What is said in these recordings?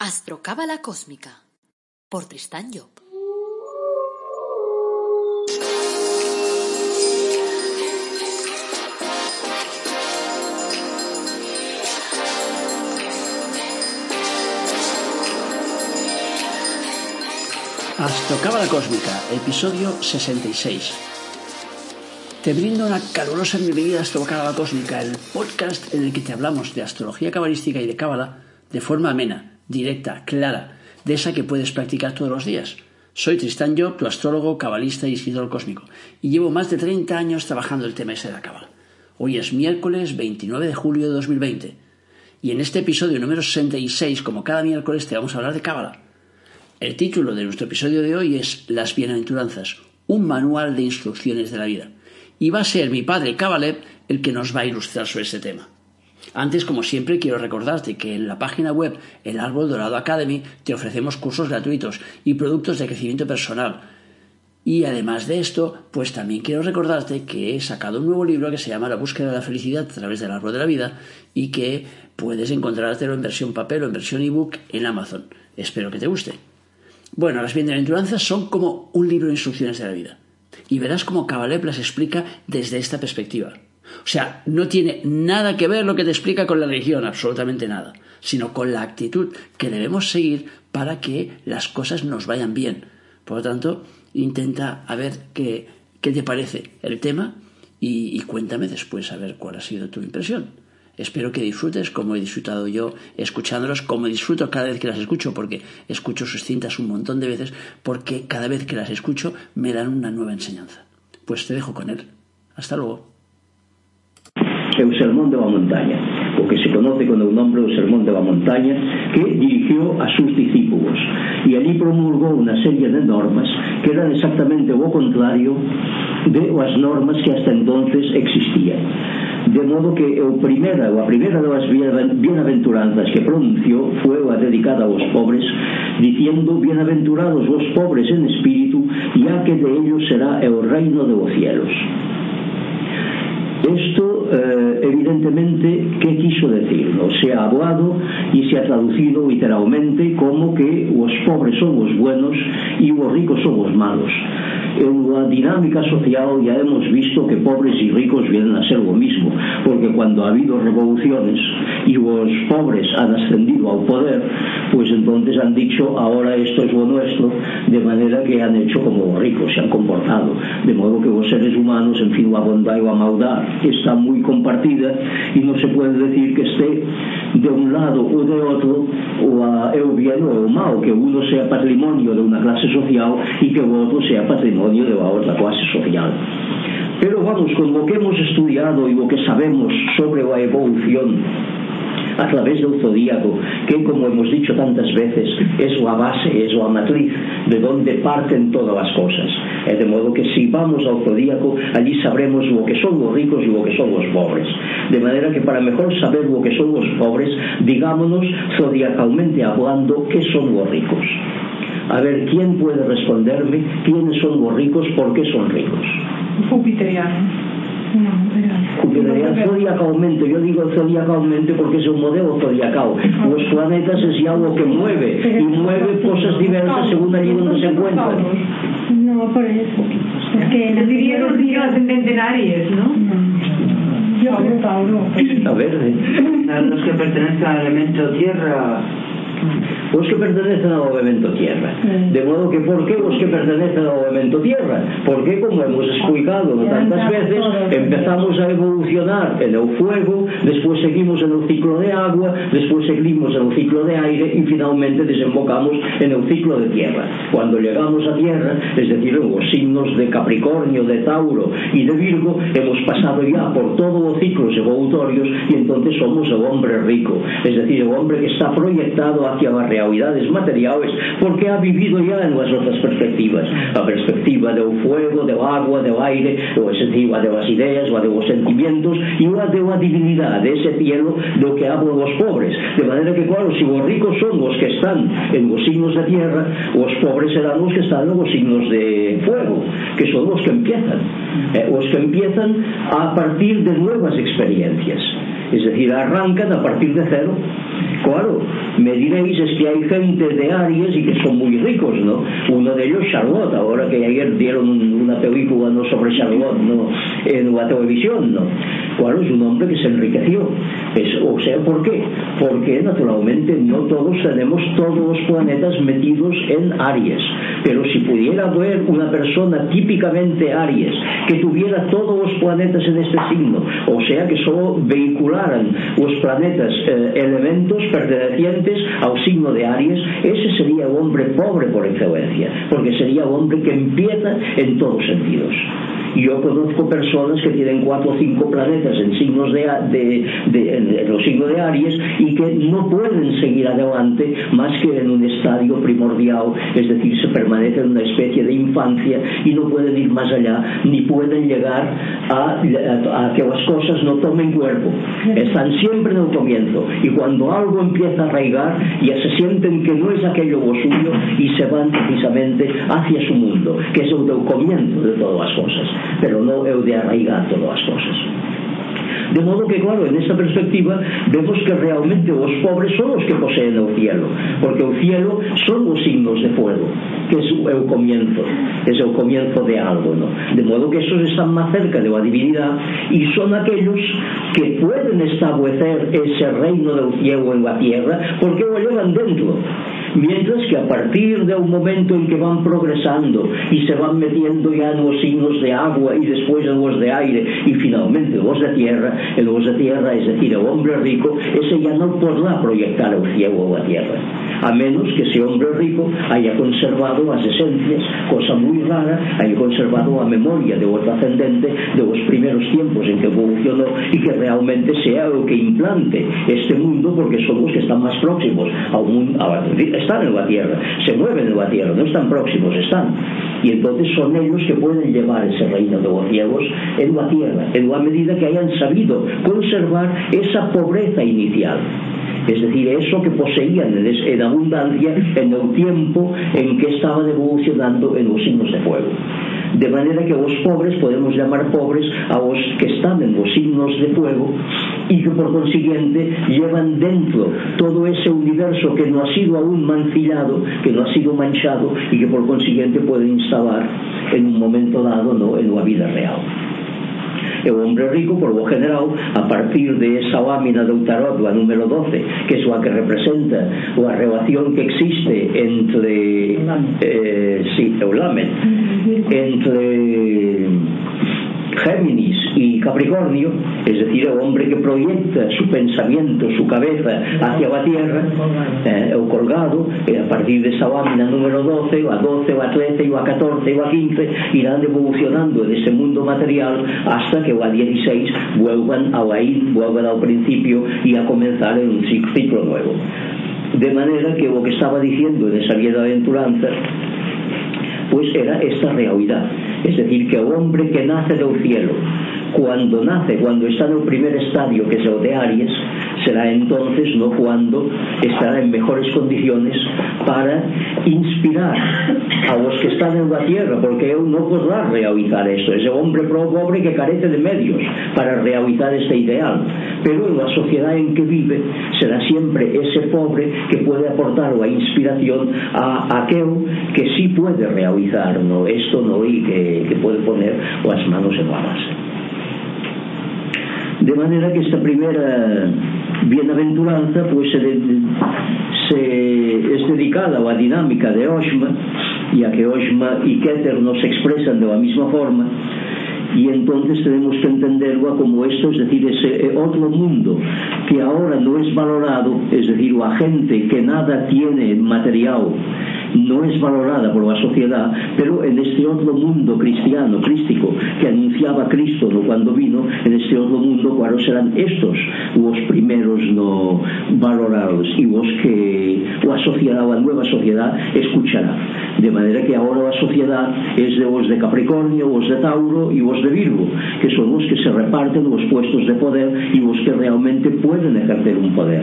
Astrocábala Cósmica por Tristán Job. Astrocábala Cósmica, episodio 66. Te brindo una calurosa bienvenida a Astrocábala Cósmica, el podcast en el que te hablamos de astrología cabalística y de cábala de forma amena, directa, clara, de esa que puedes practicar todos los días. Soy Tristán Job, tu astrólogo, cabalista y escritor cósmico, y llevo más de 30 años trabajando el tema ese de la cábala. Hoy es miércoles 29 de julio de 2020, y en este episodio número 66, como cada miércoles, te vamos a hablar de cábala. El título de nuestro episodio de hoy es Las Bienaventuranzas, un manual de instrucciones de la vida. Y va a ser mi padre Kabalev el que nos va a ilustrar sobre este tema. Antes, como siempre, quiero recordarte que en la página web El Árbol Dorado Academy te ofrecemos cursos gratuitos y productos de crecimiento personal. Y además de esto, pues también quiero recordarte que he sacado un nuevo libro que se llama La búsqueda de la felicidad a través del árbol de la vida y que puedes encontrártelo en versión papel o en versión ebook en Amazon. Espero que te guste. Bueno, las bienaventuranzas son como un libro de instrucciones de la vida. Y verás cómo Cabalep las explica desde esta perspectiva. O sea, no tiene nada que ver lo que te explica con la religión, absolutamente nada, sino con la actitud que debemos seguir para que las cosas nos vayan bien. Por lo tanto, intenta a ver qué, qué te parece el tema y, y cuéntame después a ver cuál ha sido tu impresión. Espero que disfrutes como he disfrutado yo escuchándolos, como disfruto cada vez que las escucho, porque escucho sus cintas un montón de veces, porque cada vez que las escucho me dan una nueva enseñanza. Pues te dejo con él. Hasta luego. é o Sermón de la Montaña, o que se conoce con o nombre do Sermón de la Montaña, que dirigió a sus discípulos. E ali promulgou unha serie de normas que eran exactamente o contrario de as normas que hasta entonces existían. De modo que o primera, a primeira das bienaventuranzas que pronunciou foi a dedicada aos pobres, diciendo, bienaventurados vos pobres en espíritu, ya que de ellos será o reino de los cielos. Esto eh, evidentemente, que quiso decirnos? Se ha hablado y se ha traducido literalmente como que os pobres son os buenos e os ricos son os malos. En la dinámica social ya hemos visto que pobres y ricos vienen a ser lo mismo, porque cuando ha habido revoluciones y los pobres han ascendido al poder, pues entonces han dicho, ahora esto es lo nuestro, de manera que han hecho como los ricos, se han comportado. De modo que los seres humanos, en fin, la bondad y la maldad está muy compartida y no se puede decir que esté de un lado ou de outro o a, é bien ou o mal que uno sea patrimonio de unha clase social e que o outro sea patrimonio de outra clase social. Pero vamos, con lo que hemos estudiado e o que sabemos sobre a evolución a través del zodíaco, que como hemos dicho tantas veces, es la base, es la matriz de donde parten todas las cosas. De modo que si vamos al zodíaco, allí sabremos lo que son los ricos y lo que son los pobres. De manera que para mejor saber lo que son los pobres, digámonos zodiacalmente hablando, ¿qué son los ricos? A ver, ¿quién puede responderme quiénes son los ricos, por qué son ricos? Jupiteriano. Jupiteriano zodiacalmente, yo digo zodiacalmente porque es un modelo zodiacal. Los planetas es algo que mueve y mueve cosas diversas según allí donde se encuentran. No, por eso. Es que Les diría los niños ascendente en Aries, ¿no? Yo creo Tauro. A ver, a los que pertenecen al elemento tierra os que pertenecen ao elemento tierra. De modo que por que os que pertenecen ao elemento tierra? Porque, como hemos explicado tantas veces, empezamos a evolucionar en o fuego, despois seguimos en o ciclo de agua, despois seguimos en o ciclo de aire e finalmente desembocamos en o ciclo de tierra. Cuando llegamos a tierra, es decir, en os signos de Capricornio, de Tauro e de Virgo, hemos pasado ya por todo o ciclos evolutorios e entonces somos o hombre rico, es decir, o hombre que está proyectado hacia as realidades materiais porque ha vivido ya en as outras perspectivas. A perspectiva do fuego, do agua, do aire o sentiva das ideas, o dos sentimientos e o da divinidade ese cielo do que hablo dos pobres. De maneira que claro, si os ricos son os que están en os signos da tierra os pobres serán os que están nos signos de fuego que son os que empiezan eh, os que empiezan a partir de nuevas experiencias. Es decir, arrancan a partir de cero. Claro, me diréis es que hay gente de Aries y que son muy ricos, ¿no? Uno de ellos Charlotte, ahora que ayer dieron una película ¿no? sobre Charlotte ¿no? en la televisión, ¿no? bueno, es un nombre que se enriqueció. Es, o sea, ¿por qué? Porque naturalmente no todos tenemos todos los planetas metidos en Aries. Pero si pudiera haber una persona típicamente Aries que tuviera todos los planetas en este signo, o sea que solo vehicularan los planetas eh, elementos pertenecientes al signo de Aries, ese sería el hombre pobre por excelencia, porque sería el hombre que empieza en todos sentidos. Yo conozco personas que tienen cuatro o cinco planetas en signos de, de, de los signos de Aries y que no pueden seguir adelante más que en un estadio primordial, es decir, se permanece en una especie de infancia y no pueden ir más allá, ni pueden llegar a, que las cosas no tomen cuerpo. Están siempre en el comienzo y cuando algo empieza a arraigar ya se sienten que no es aquello lo suyo y se van precisamente hacia su mundo, que es el comienzo de todas las cosas pero non é o de arraigar todas as cosas. De modo que, claro, en esa perspectiva vemos que realmente os pobres son os que poseen o cielo, porque o cielo son os signos de fuego, que é o comienzo, é o comienzo de algo, ¿no? De modo que esos están más cerca de la divinidad y son aquellos que pueden establecer ese reino del cielo en la tierra porque lo llevan dentro mientras que a partir de un momento en que van progresando y se van metiendo ya los signos de agua y después los de aire y finalmente los de tierra, el los de tierra, es decir, el hombre rico, ese ya no podrá proyectar el cielo o la tierra, a menos que ese hombre rico haya conservado las esencias, cosa muy rara, haya conservado a memoria de otro ascendente de los primeros tiempos en que evolucionó y que realmente sea lo que implante este mundo porque son los que están más próximos a un mundo, a, están en la tierra, se mueven en la tierra, no están próximos, están. Y entonces son ellos que pueden llevar ese reino de los ciegos en la tierra, en la medida que hayan sabido conservar esa pobreza inicial. Es decir, eso que poseían en abundancia en el tiempo en que estaban evolucionando en los signos de fuego. De manera que los pobres podemos llamar pobres a los que están en los signos de fuego y que por consiguiente llevan dentro todo ese universo que no ha sido aún mancillado, que no ha sido manchado y que por consiguiente pueden instalar en un momento dado ¿no? en la vida real. e o hombre rico, por lo general, a partir de esa lámina do tarot, a número 12, que é a que representa a relación que existe entre... Eh, sí, o lámen. Entre Géminis y Capricornio, es decir, el hombre que proyecta su pensamiento, su cabeza hacia la Tierra, eh, o colgado, eh, a partir de esa lámina número 12, o a 12, o a 13, o a 14, o a 15, irán evolucionando en ese mundo material hasta que o a 16 vuelvan a la ir, vuelvan al principio y a comenzar en un ciclo nuevo. De manera que lo que estaba diciendo en esa aventuranza pues era esta realidad Es decir, que el hombre que nace del cielo, cuando nace, cuando está en el primer estadio, que es el de Aries, será entonces no cuando estará en mejores condiciones para inspirar a los que están en la tierra, porque él no podrá realizar esto, es el hombre pobre que carece de medios para realizar este ideal, pero en la sociedad en que vive será siempre ese pobre que puede aportar la inspiración a aquel que sí puede realizar esto ¿no? y que, que puede poner las manos en la base. De manera que esta primera bienaventuranza pues se, es dedicada a la dinámica de Oshma, ya que Oshma y Keter no se expresan de la misma forma, y entonces tenemos que entenderlo como esto, es decir, ese otro mundo que ahora no es valorado, es decir, la gente que nada tiene material no es valorada por la sociedad, pero en este otro mundo cristiano, crístico, que anunciaba Cristo ¿no? cuando vino, en este otro mundo, claro, serán estos los primeros no valorados y los que la sociedad, la nueva sociedad, escuchará. De manera que ahora la sociedad es de los de Capricornio, los de Tauro y los de Virgo, que son los que se reparten los puestos de poder y los que realmente pueden ejercer un poder.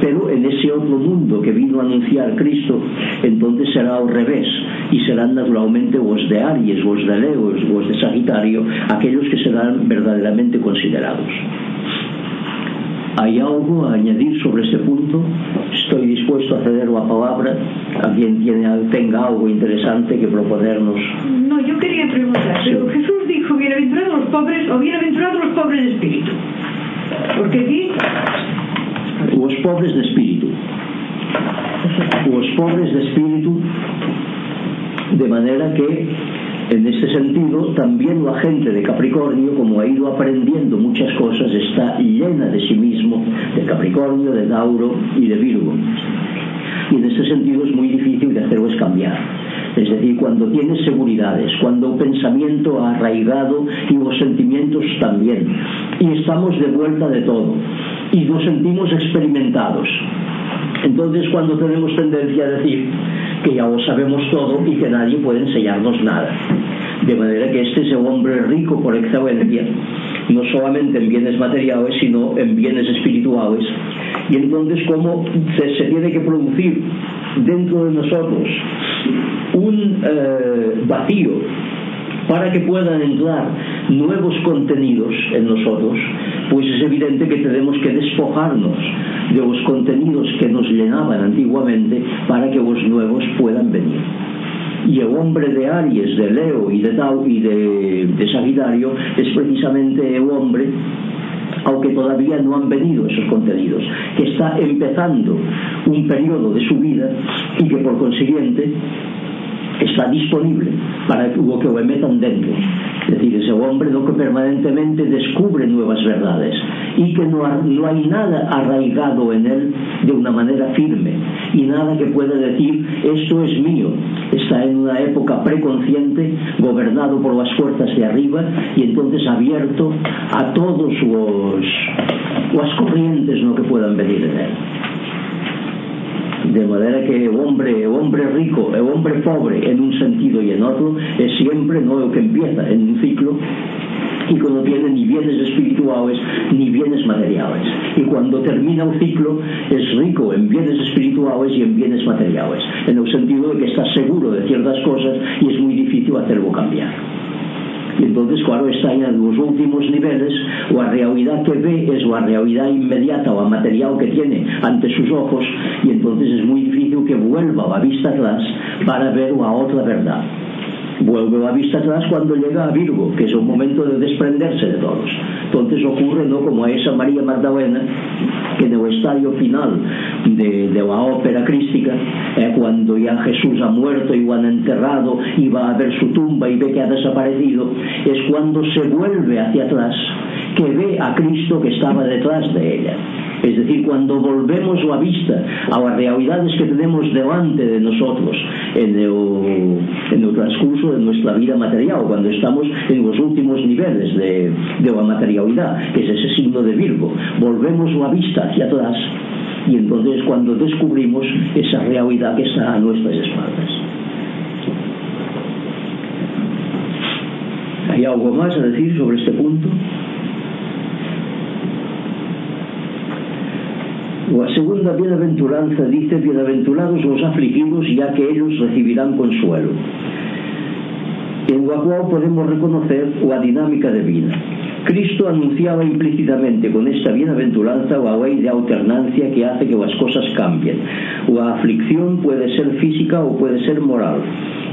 Pero en ese otro mundo que vino a anunciar Cristo, entonces será al revés, y serán naturalmente los de Aries, los de Leo, los de Sagitario, aquellos que serán verdaderamente considerados. ¿Hay algo a añadir sobre este punto? Estoy dispuesto a ceder la palabra a quien tiene, tenga algo interesante que proponernos. No, yo quería preguntar, pero Jesús dijo, bienaventurados los pobres o bienaventurados los pobres de espíritu. Porque aquí, Los pobres de espíritu. Los pobres de espíritu, de manera que en este sentido, también la gente de Capricornio, como ha ido aprendiendo muchas cosas, está llena de sí mismo, de Capricornio, de Tauro y de Virgo. Y en este sentido es muy difícil de hacerlos cambiar. Es decir, cuando tienes seguridades, cuando pensamiento ha arraigado y los sentimientos también, y estamos de vuelta de todo, y nos sentimos experimentados. Entonces, cuando tenemos tendencia a decir que ya lo sabemos todo y que nadie puede enseñarnos nada. De manera que este es el hombre rico por excelencia, no solamente en bienes materiales, sino en bienes espirituales. Y entonces, como se, tiene que producir dentro de nosotros un eh, vacío para que puedan entrar nuevos contenidos en nosotros, pues es evidente que tenemos que despojarnos de los contenidos que nos llenaban antiguamente para que los nuevos puedan venir. Y el hombre de Aries, de Leo y de Tau y de, Sagitario es precisamente el hombre aunque todavía no han venido esos contenidos, que está empezando un periodo de su vida y que por consiguiente está disponible para lo que lo metan dentro. Es decir, ese hombre lo que permanentemente descubre nuevas verdades y que no, no hay nada arraigado en él de una manera firme y nada que pueda decir esto es mío. Está en una época preconsciente, gobernado por las fuerzas de arriba y entonces abierto a todos los, las corrientes ¿no? que puedan venir en él. De manera que el hombre, el hombre rico, el hombre pobre en un sentido y en otro es siempre no el que empieza en un ciclo y que no tiene ni bienes espirituales ni bienes materiales. Y cuando termina un ciclo es rico en bienes espirituales y en bienes materiales, en el sentido de que está seguro de ciertas cosas y es muy difícil hacerlo cambiar. entonces claro, está en nos últimos niveles o a realidad que ve es a realidad inmediata o a material que tiene ante sus ojos y entonces es muy difícil que vuelva a la vista atrás para ver unha otra verdad. Vuelve la vista atrás cuando llega a Virgo, que es un momento de desprenderse de todos. Entonces ocurre, ¿no? Como a esa María Magdalena, que en el estadio final de, de la ópera crística, eh, cuando ya Jesús ha muerto y lo han enterrado y va a ver su tumba y ve que ha desaparecido, es cuando se vuelve hacia atrás, que ve a Cristo que estaba detrás de ella. Es decir, cuando volvemos a vista a las realidades que tenemos delante de nosotros en el, en el transcurso de nuestra vida material, cuando estamos en los últimos niveles de, de la materialidad, que es ese signo de Virgo, volvemos a vista hacia atrás y entonces cuando descubrimos esa realidad que está a nuestras espaldas. ¿Hay algo más a decir sobre este punto? A segunda bienaventuranza dice, bienaventurados os afligidos, ya que ellos recibirán consuelo. En Guacuao podemos reconocer a dinámica de vida. Cristo anunciaba implícitamente con esta bienaventuranza a lei de alternancia que hace que as cosas cambien. A aflicción puede ser física o puede ser moral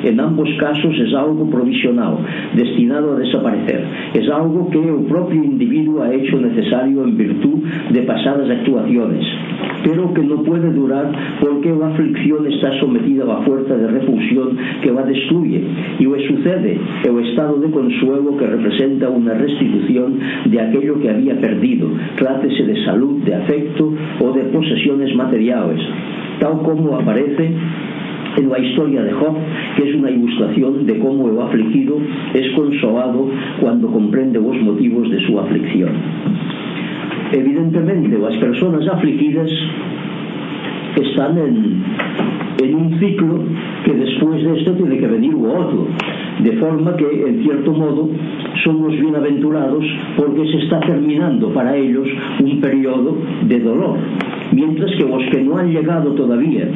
en ambos casos es algo provisional, destinado a desaparecer. Es algo que el propio individuo ha hecho necesario en virtud de pasadas actuaciones, pero que no puede durar porque la aflicción está sometida a la fuerza de repulsión que la destruye y le sucede el estado de consuelo que representa una restitución de aquello que había perdido, trátese de salud, de afecto o de posesiones materiales, tal como aparece en la historia de Job, que es una ilustración de cómo el afligido es consolado cuando comprende los motivos de su aflicción. Evidentemente, las personas afligidas están en, en un ciclo que después de esto tiene que venir lo otro. De forma que, en cierto modo, son los bienaventurados porque se está terminando para ellos un periodo de dolor. Mientras que los que no han llegado todavía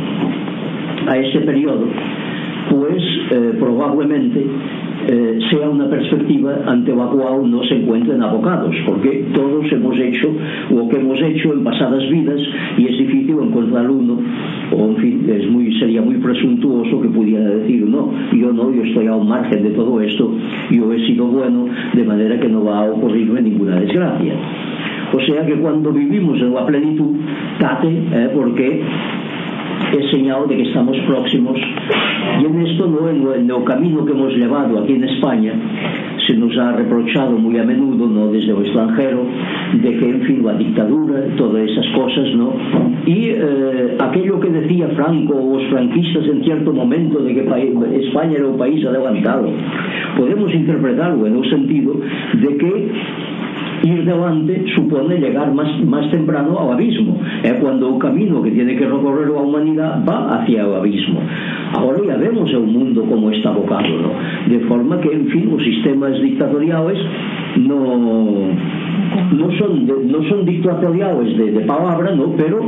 a ese período, pois eh, probablemente eh, sea una perspectiva ante la cual no se encuentren abocados, porque todos hemos hecho o que hemos hecho en pasadas vidas y es difícil encontrar uno, o en fin, es muy, sería muy presuntuoso que pudiera decir, no, yo no, yo estoy al margen de todo esto, yo he sido bueno, de manera que no va a ocurrirme ninguna desgracia. O sea que cuando vivimos en la plenitud, tate, eh, porque es señal de que estamos próximos. Y en esto no en, el camino que hemos llevado aquí en España se nos ha reprochado muy a menudo no desde el extranjero de que en fin la dictadura todas esas cosas no y eh, aquello que decía Franco o los franquistas en cierto momento de que España era un país adelantado podemos interpretarlo en el sentido de que ir delante supone llegar más, más temprano al abismo. É cuando o camino que tiene que recorrer a humanidad va hacia o abismo. Agora ya vemos o mundo como está abocado, ¿no? de forma que, en fin, os sistemas dictatoriales no, no son, no son dictatoriales de, de palabra, ¿no? pero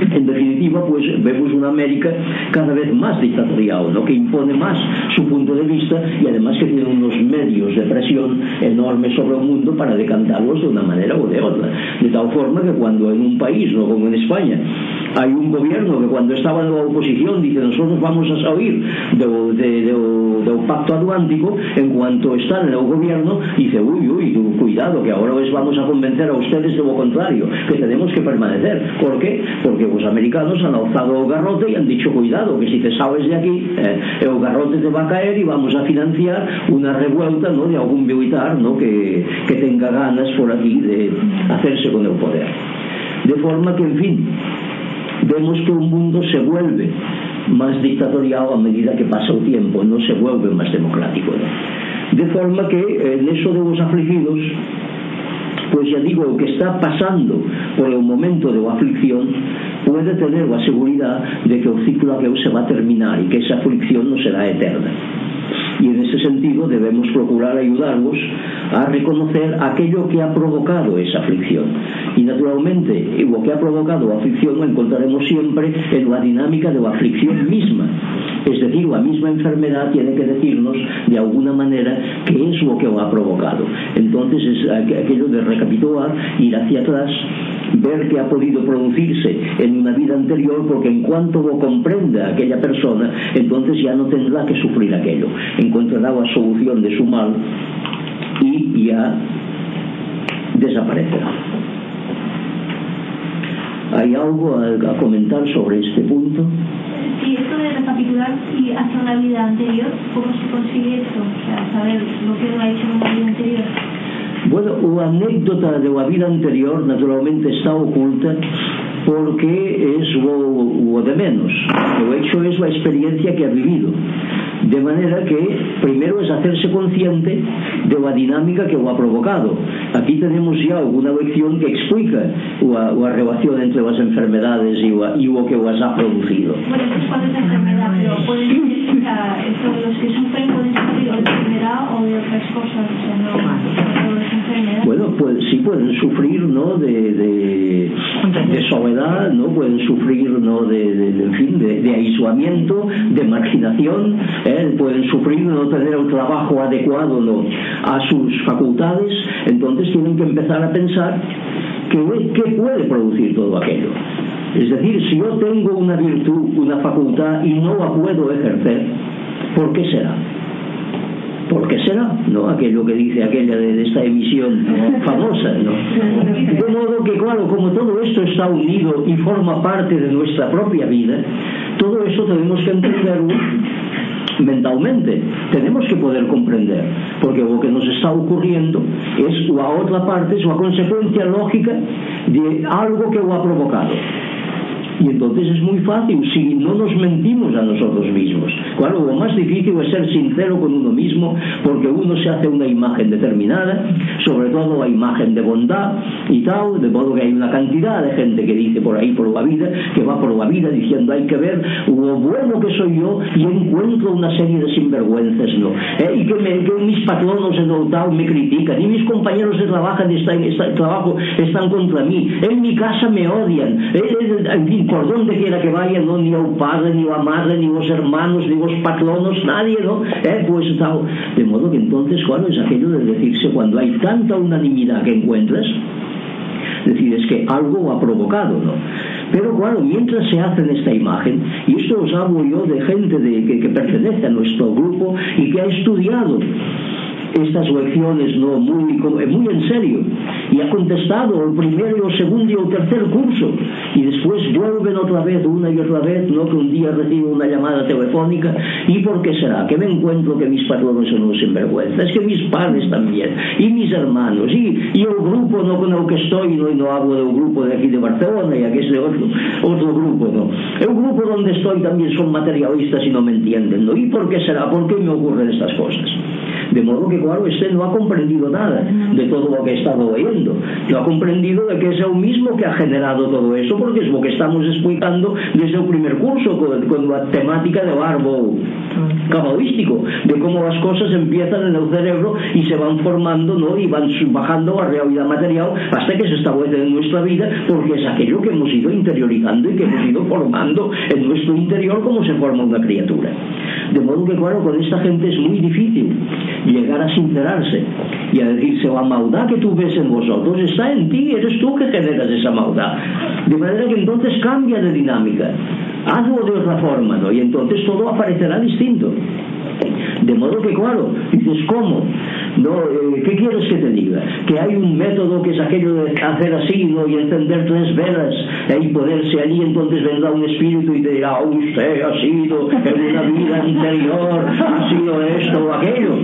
en definitiva, pues vemos una América cada vez más dictatorial, ¿no? que impone más su punto de vista y además que tiene unos medios de presión enormes sobre el mundo para decantarlos de una manera o de otra. De tal forma que cuando en un país, no como en España, hay un gobierno que cuando estaba en la oposición dice nosotros vamos a salir del de, de, de, pacto atlántico, en cuanto están en el gobierno dice uy, uy, cuidado, que ahora os vamos a convencer a ustedes de lo contrario, que tenemos que permanecer. ¿Por qué? Porque os americanos han alzado o garrote y han dicho, cuidado, que si te sabes de aquí, eh, o garrote te va a caer y vamos a financiar una revuelta ¿no? de algún militar ¿no? que, que tenga ganas por aquí de hacerse con el poder. De forma que, en fin, vemos que un mundo se vuelve más dictatorial a medida que pasa el tiempo, no se vuelve más democrático. ¿no? De forma que eh, neso de os afligidos pois pues, ya digo, o que está pasando por o momento de aflicción puede tener a seguridad de que o ciclo aqueu se va a terminar e que esa aflicción non será eterna. E en ese sentido debemos procurar ayudarnos a reconocer aquello que ha provocado esa aflicción. Y naturalmente lo que ha provocado la aflicción lo encontraremos siempre en la dinámica de la aflicción misma. Es decir, la misma enfermedad tiene que decirnos de alguna manera qué es lo que lo ha provocado. Entonces es aquello de recapitular ir hacia atrás ver que ha podido producirse en una vida anterior porque en cuanto lo comprenda aquella persona entonces ya no tendrá que sufrir aquello. Encontrará la solución de su mal y ya desaparecerá. ¿hay algo a comentar sobre este punto? esto de recapitular y hacia una vida anterior, ¿cómo se consigue esto? O sea, saber lo que uno ha hecho en una vida anterior. Bueno, una anécdota de la vida anterior naturalmente está oculta porque es lo, lo de menos. Lo hecho es la experiencia que ha vivido. De manera que primero es hacerse consciente de la dinámica que lo ha provocado. Aquí tenemos ya alguna lección que explica la, la relación entre las enfermedades y, la, y, lo que las ha producido. Bueno, pues cuál es la enfermedad, pero pueden o los que sufren pueden sufrir de enfermedad o de otras cosas, o sea, no, Bueno, pues sí pueden sufrir, ¿no? De, de, de soledad, ¿no? Pueden sufrir, ¿no? De, aislamiento, de marginación, ¿eh? pueden sufrir no tener el trabajo adecuado ¿no? a sus facultades, entonces tienen que empezar a pensar qué puede producir todo aquello. Es decir, si yo tengo una virtud, una facultad y no la puedo ejercer, ¿por qué será? ¿Por qué será? ¿No? Aquello que dice aquella de, esta emisión famosa, ¿no? De modo que, claro, como todo esto está unido y forma parte de nuestra propia vida, todo eso tenemos que entenderlo mentalmente tenemos que poder comprender porque lo que nos está ocurriendo es la otra parte es la consecuencia lógica de algo que lo ha provocado y entonces es muy fácil si no nos mentimos a nosotros mismos claro, lo más difícil es ser sincero con uno mismo porque uno se hace una imagen determinada sobre todo la imagen de bondad y tal, de modo que hay una cantidad de gente que dice por ahí por la vida que va por la vida diciendo hay que ver lo bueno que soy yo y encuentro una serie de sinvergüenzas ¿no? ¿Eh? y que, mis patronos en el tal me critican y mis compañeros de trabajo están, trabajo están contra mí en mi casa me odian ¿Eh? en fin, por donde quiera que vaya, no ni al padre, ni a madre, ni los hermanos, ni los patronos, nadie, ¿no? Eh, pues tal. De modo que entonces, claro, es aquello de decirse cuando hay tanta unanimidad que encuentras, decir, es que algo ha provocado, ¿no? Pero claro, mientras se hace en esta imagen, y esto os hablo yo de gente de, que, pertenece a nuestro grupo y que ha estudiado estas lecciones no muy, muy en serio y ha contestado el primero y el segundo y el tercer curso. Y después vuelven otra vez una y otra vez no que un día recibo una llamada telefónica y por qué será? Que me encuentro que mis patronos son unos sinvergüenzas es que mis padres también y mis hermanos y, y el grupo no con el que estoy no, no hablo del grupo de aquí de Barcelona y aquí es de otro, otro grupo no. El grupo donde estoy también son materialistas y no me entienden ¿no? y por qué será? Por qué me ocurren estas cosas? De modo que, claro, este no ha comprendido nada de todo lo que ha estado oyendo. No ha comprendido de que es el mismo que ha generado todo eso, porque es lo que estamos explicando desde el primer curso con, con la temática del árbol cabalístico, de cómo las cosas empiezan en el cerebro y se van formando ¿no? y van bajando a realidad material hasta que se establece en nuestra vida, porque es aquello que hemos ido interiorizando y que hemos ido formando en nuestro interior como se forma una criatura. De modo que, claro, con esta gente es muy difícil llegar a sincerarse y a decirse la maldad que tú ves en vosotros está en ti, eres tú que generas esa maldad. De manera que entonces cambia de dinámica, hazlo de otra forma, ¿no? Y entonces todo aparecerá distinto. De modo que, claro, dices, ¿cómo? No, eh, ¿Qué quieres que te diga? Que hay un método que es aquello de hacer así ¿no? y encender tres velas eh, y ponerse allí, entonces vendrá un espíritu y te dirá, oh, usted ha sido en una vida anterior, ha sido esto o aquello.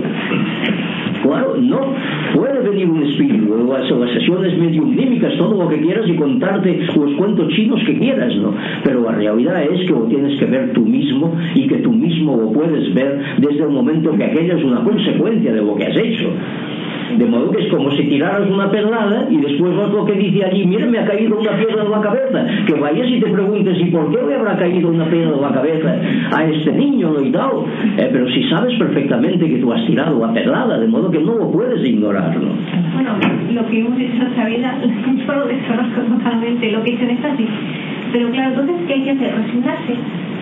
No. Puede venir un espíritu, las, las sesiones mediumímicas, todo lo que quieras y contarte los cuentos chinos que quieras, ¿no? Pero la realidad es que lo tienes que ver tú mismo y que tú mismo lo puedes ver desde el momento que aquello es una consecuencia de lo que has hecho. De modo que es como si tiraras una perlada y después otro que dice allí, mira, me ha caído una piedra en la cabeza. Que vayas y te preguntes, ¿y por qué le habrá caído una piedra en la cabeza a este niño y tal? Eh, pero si sabes perfectamente que tú has tirado la perlada, de modo que no lo puedes ignorar, ¿no? Bueno, lo que hemos hecho en nuestra vida, yo lo desconozco totalmente, lo que hice en esta sí. Pero claro, entonces, ¿qué hay que hacer? ¿Resignarse?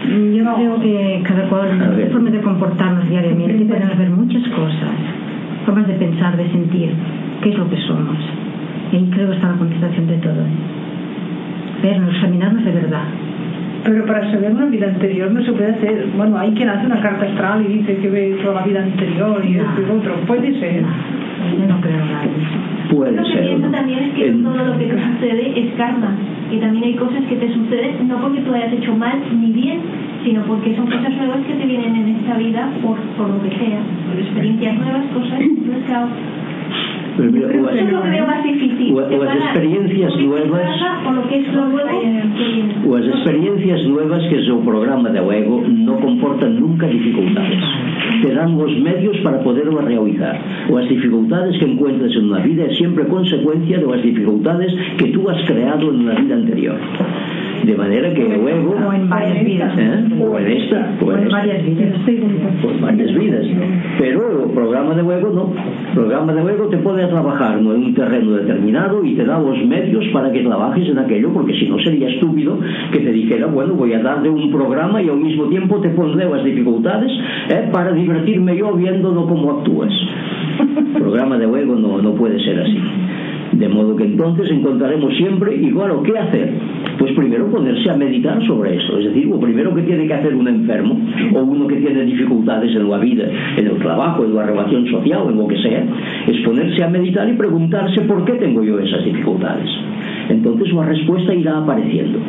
Yo creo que cada cual, ver. forma de comportarnos diariamente, pueden haber muchas cosas, formas de pensar, de sentir, qué es lo que somos. Y ahí creo que está la contestación de todo. Vernos, examinarnos de verdad. Pero para saber una vida anterior no se puede hacer. Bueno, hay quien hace una carta astral y dice que ve toda la vida anterior y esto y lo otro. Puede ser. No, yo no creo nada de eso. Puede Lo que ser. pienso también es que todo lo que te sucede es karma. Y también hay cosas que te suceden no porque tú hayas hecho mal ni bien, sino porque son cosas nuevas que te vienen en esta vida por, por lo que sea. Por experiencias nuevas, cosas. Entonces, las experiencias nuevas las experiencias nuevas que es o programa de Oego no comportan nunca dificultades. Te dan los medios para poderlo realizar. Las dificultades que encuentras en una vida es siempre consecuencia de las dificultades que tú has creado en una vida anterior. De manera que el ego... O en varias vidas. ¿eh? O en esta, o O en en varias vidas. por varias vidas. Pero el programa de juego no. El programa de juego te pone a trabajar ¿no? en un terreno determinado y te da los medios para que trabajes en aquello, porque si no sería estúpido que te dijera, bueno, voy a darle un programa y al mismo tiempo te pondré las dificultades ¿eh? para divertirme yo viéndolo cómo actúas. El programa de juego no, no puede ser así. De modo que entonces encontraremos siempre, bueno, ¿qué hacer? Pues primero ponerse a meditar sobre esto. Es decir, lo primero que tiene que hacer un enfermo o uno que tiene dificultades en la vida, en el trabajo, en la relación social, en lo que sea, es ponerse a meditar y preguntarse por qué tengo yo esas dificultades. Entonces la respuesta irá apareciendo.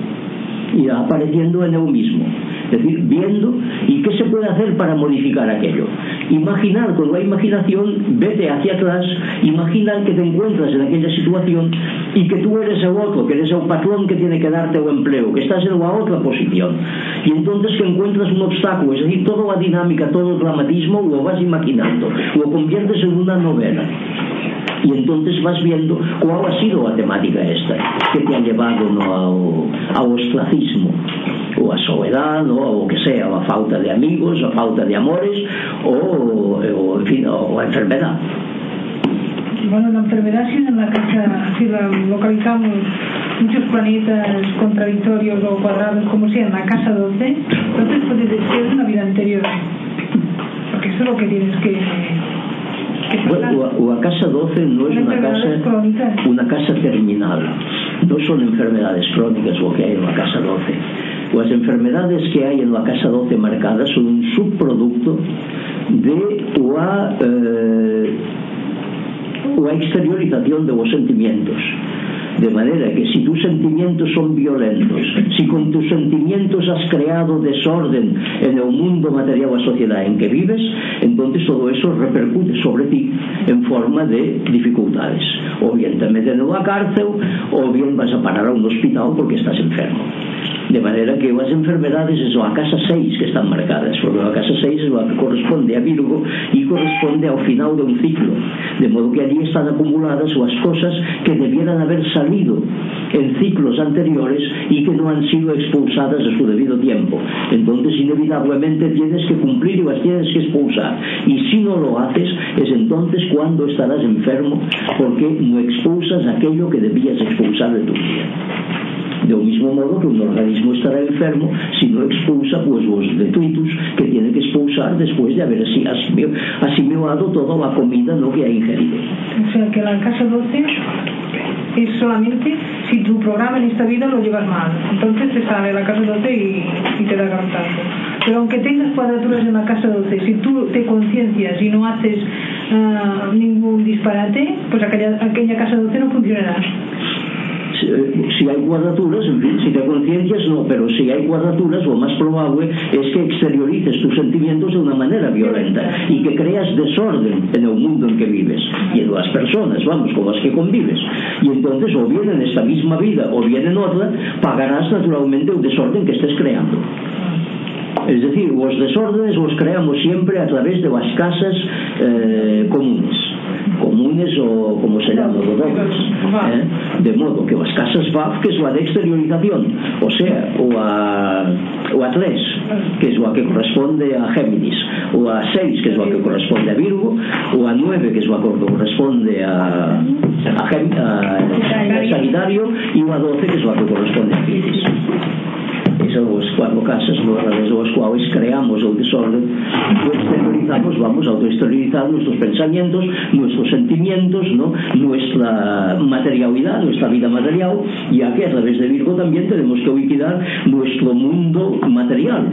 Irá apareciendo en él mismo. Es decir, viendo y qué se puede hacer para modificar aquello. Imaginar con la imaginación, vete hacia atrás, imagina que te encuentras en aquella situación y que tú eres el otro, que eres el patrón que tiene que darte el empleo, que estás en la otra posición. Y entonces que encuentras un obstáculo, es decir, toda la dinámica, todo el dramatismo lo vas imaginando, lo conviertes en una novela. Y entonces vas viendo cuál ha sido la temática esta, que te ha llevado ¿no? ao, ao ostracismo, ou a soledad ou o que sea, a falta de amigos, a falta de amores ou, eh, ou en fin, ou a enfermedad Bueno, na enfermedade en la que la localizamos muchos planetas contradictorios ou cuadrados, como sea, en la casa 12, entonces puedes decir es una vida anterior. Porque eso es lo que tienes que Bueno, o a casa 12 no es una casa, una casa terminal. No son enfermedades crónicas lo que hay en la casa 12 Las enfermedades que hay en la Casa 12 marcadas son un subproducto de la, eh, la exteriorización de vos sentimientos. De manera que si tus sentimientos son violentos, si con tus sentimientos has creado desorden en el mundo material o sociedad en que vives, entonces todo eso repercute sobre ti en forma de dificultades. O bien te meten en la cárcel, o bien vas a parar a un hospital porque estás enfermo. De maneira que as enfermedades é a casa 6 que están marcadas, porque a casa 6 é a que corresponde a Virgo e corresponde ao final de un ciclo. De modo que ali están acumuladas as cosas que debieran haber salido en ciclos anteriores y que no han sido expulsadas a su debido tiempo. Entonces, inevitablemente, tienes que cumplir y las tienes que expulsar. Y si no lo haces, es entonces cuando estarás enfermo porque no expulsas aquello que debías expulsar de tu vida de un mismo modo que un organismo estará enfermo si no expulsa pues los detritus que tiene que expulsar después de haber así asimilado toda la comida ¿no? que ha ingerido. O sea, que la casa 12 es solamente si tu programa en esta vida lo llevas mal. Entonces te sale la casa 12 y, y te da garantado. Pero aunque tengas cuadraturas en la casa 12, si tú te conciencias y no haces uh, ningún disparate, pues aquella, aquella casa 12 no funcionará si hai cuadraturas, en fin, si te conciencias, no, pero si hai cuadraturas, o máis probable é que exteriorices tus sentimientos de unha maneira violenta e que creas desorden en o mundo en que vives e en as personas, vamos, con as que convives. E entonces, o bien en esta misma vida ou bien en outra, pagarás naturalmente o desorden que estés creando. Es decir, os desórdenes os creamos sempre a través de las casas eh, comunes comunes ou como se llaman os dobles eh? de modo que as casas VAF que é a de exteriorización o sea, o a, o a 3 que é a que corresponde a Géminis o a 6 que é a que corresponde a Virgo o a 9 que é a que corresponde a, a, Gem, a, a Sagitario e o a 12 que é a que corresponde a Pisces esas os cuatro casas no, as cuales creamos o desorden nos vamos a autoexteriorizar nuestros pensamientos, nuestros sentimientos, ¿no? nuestra materialidad, nuestra vida material, ya que a través de Virgo también tenemos que liquidar nuestro mundo material.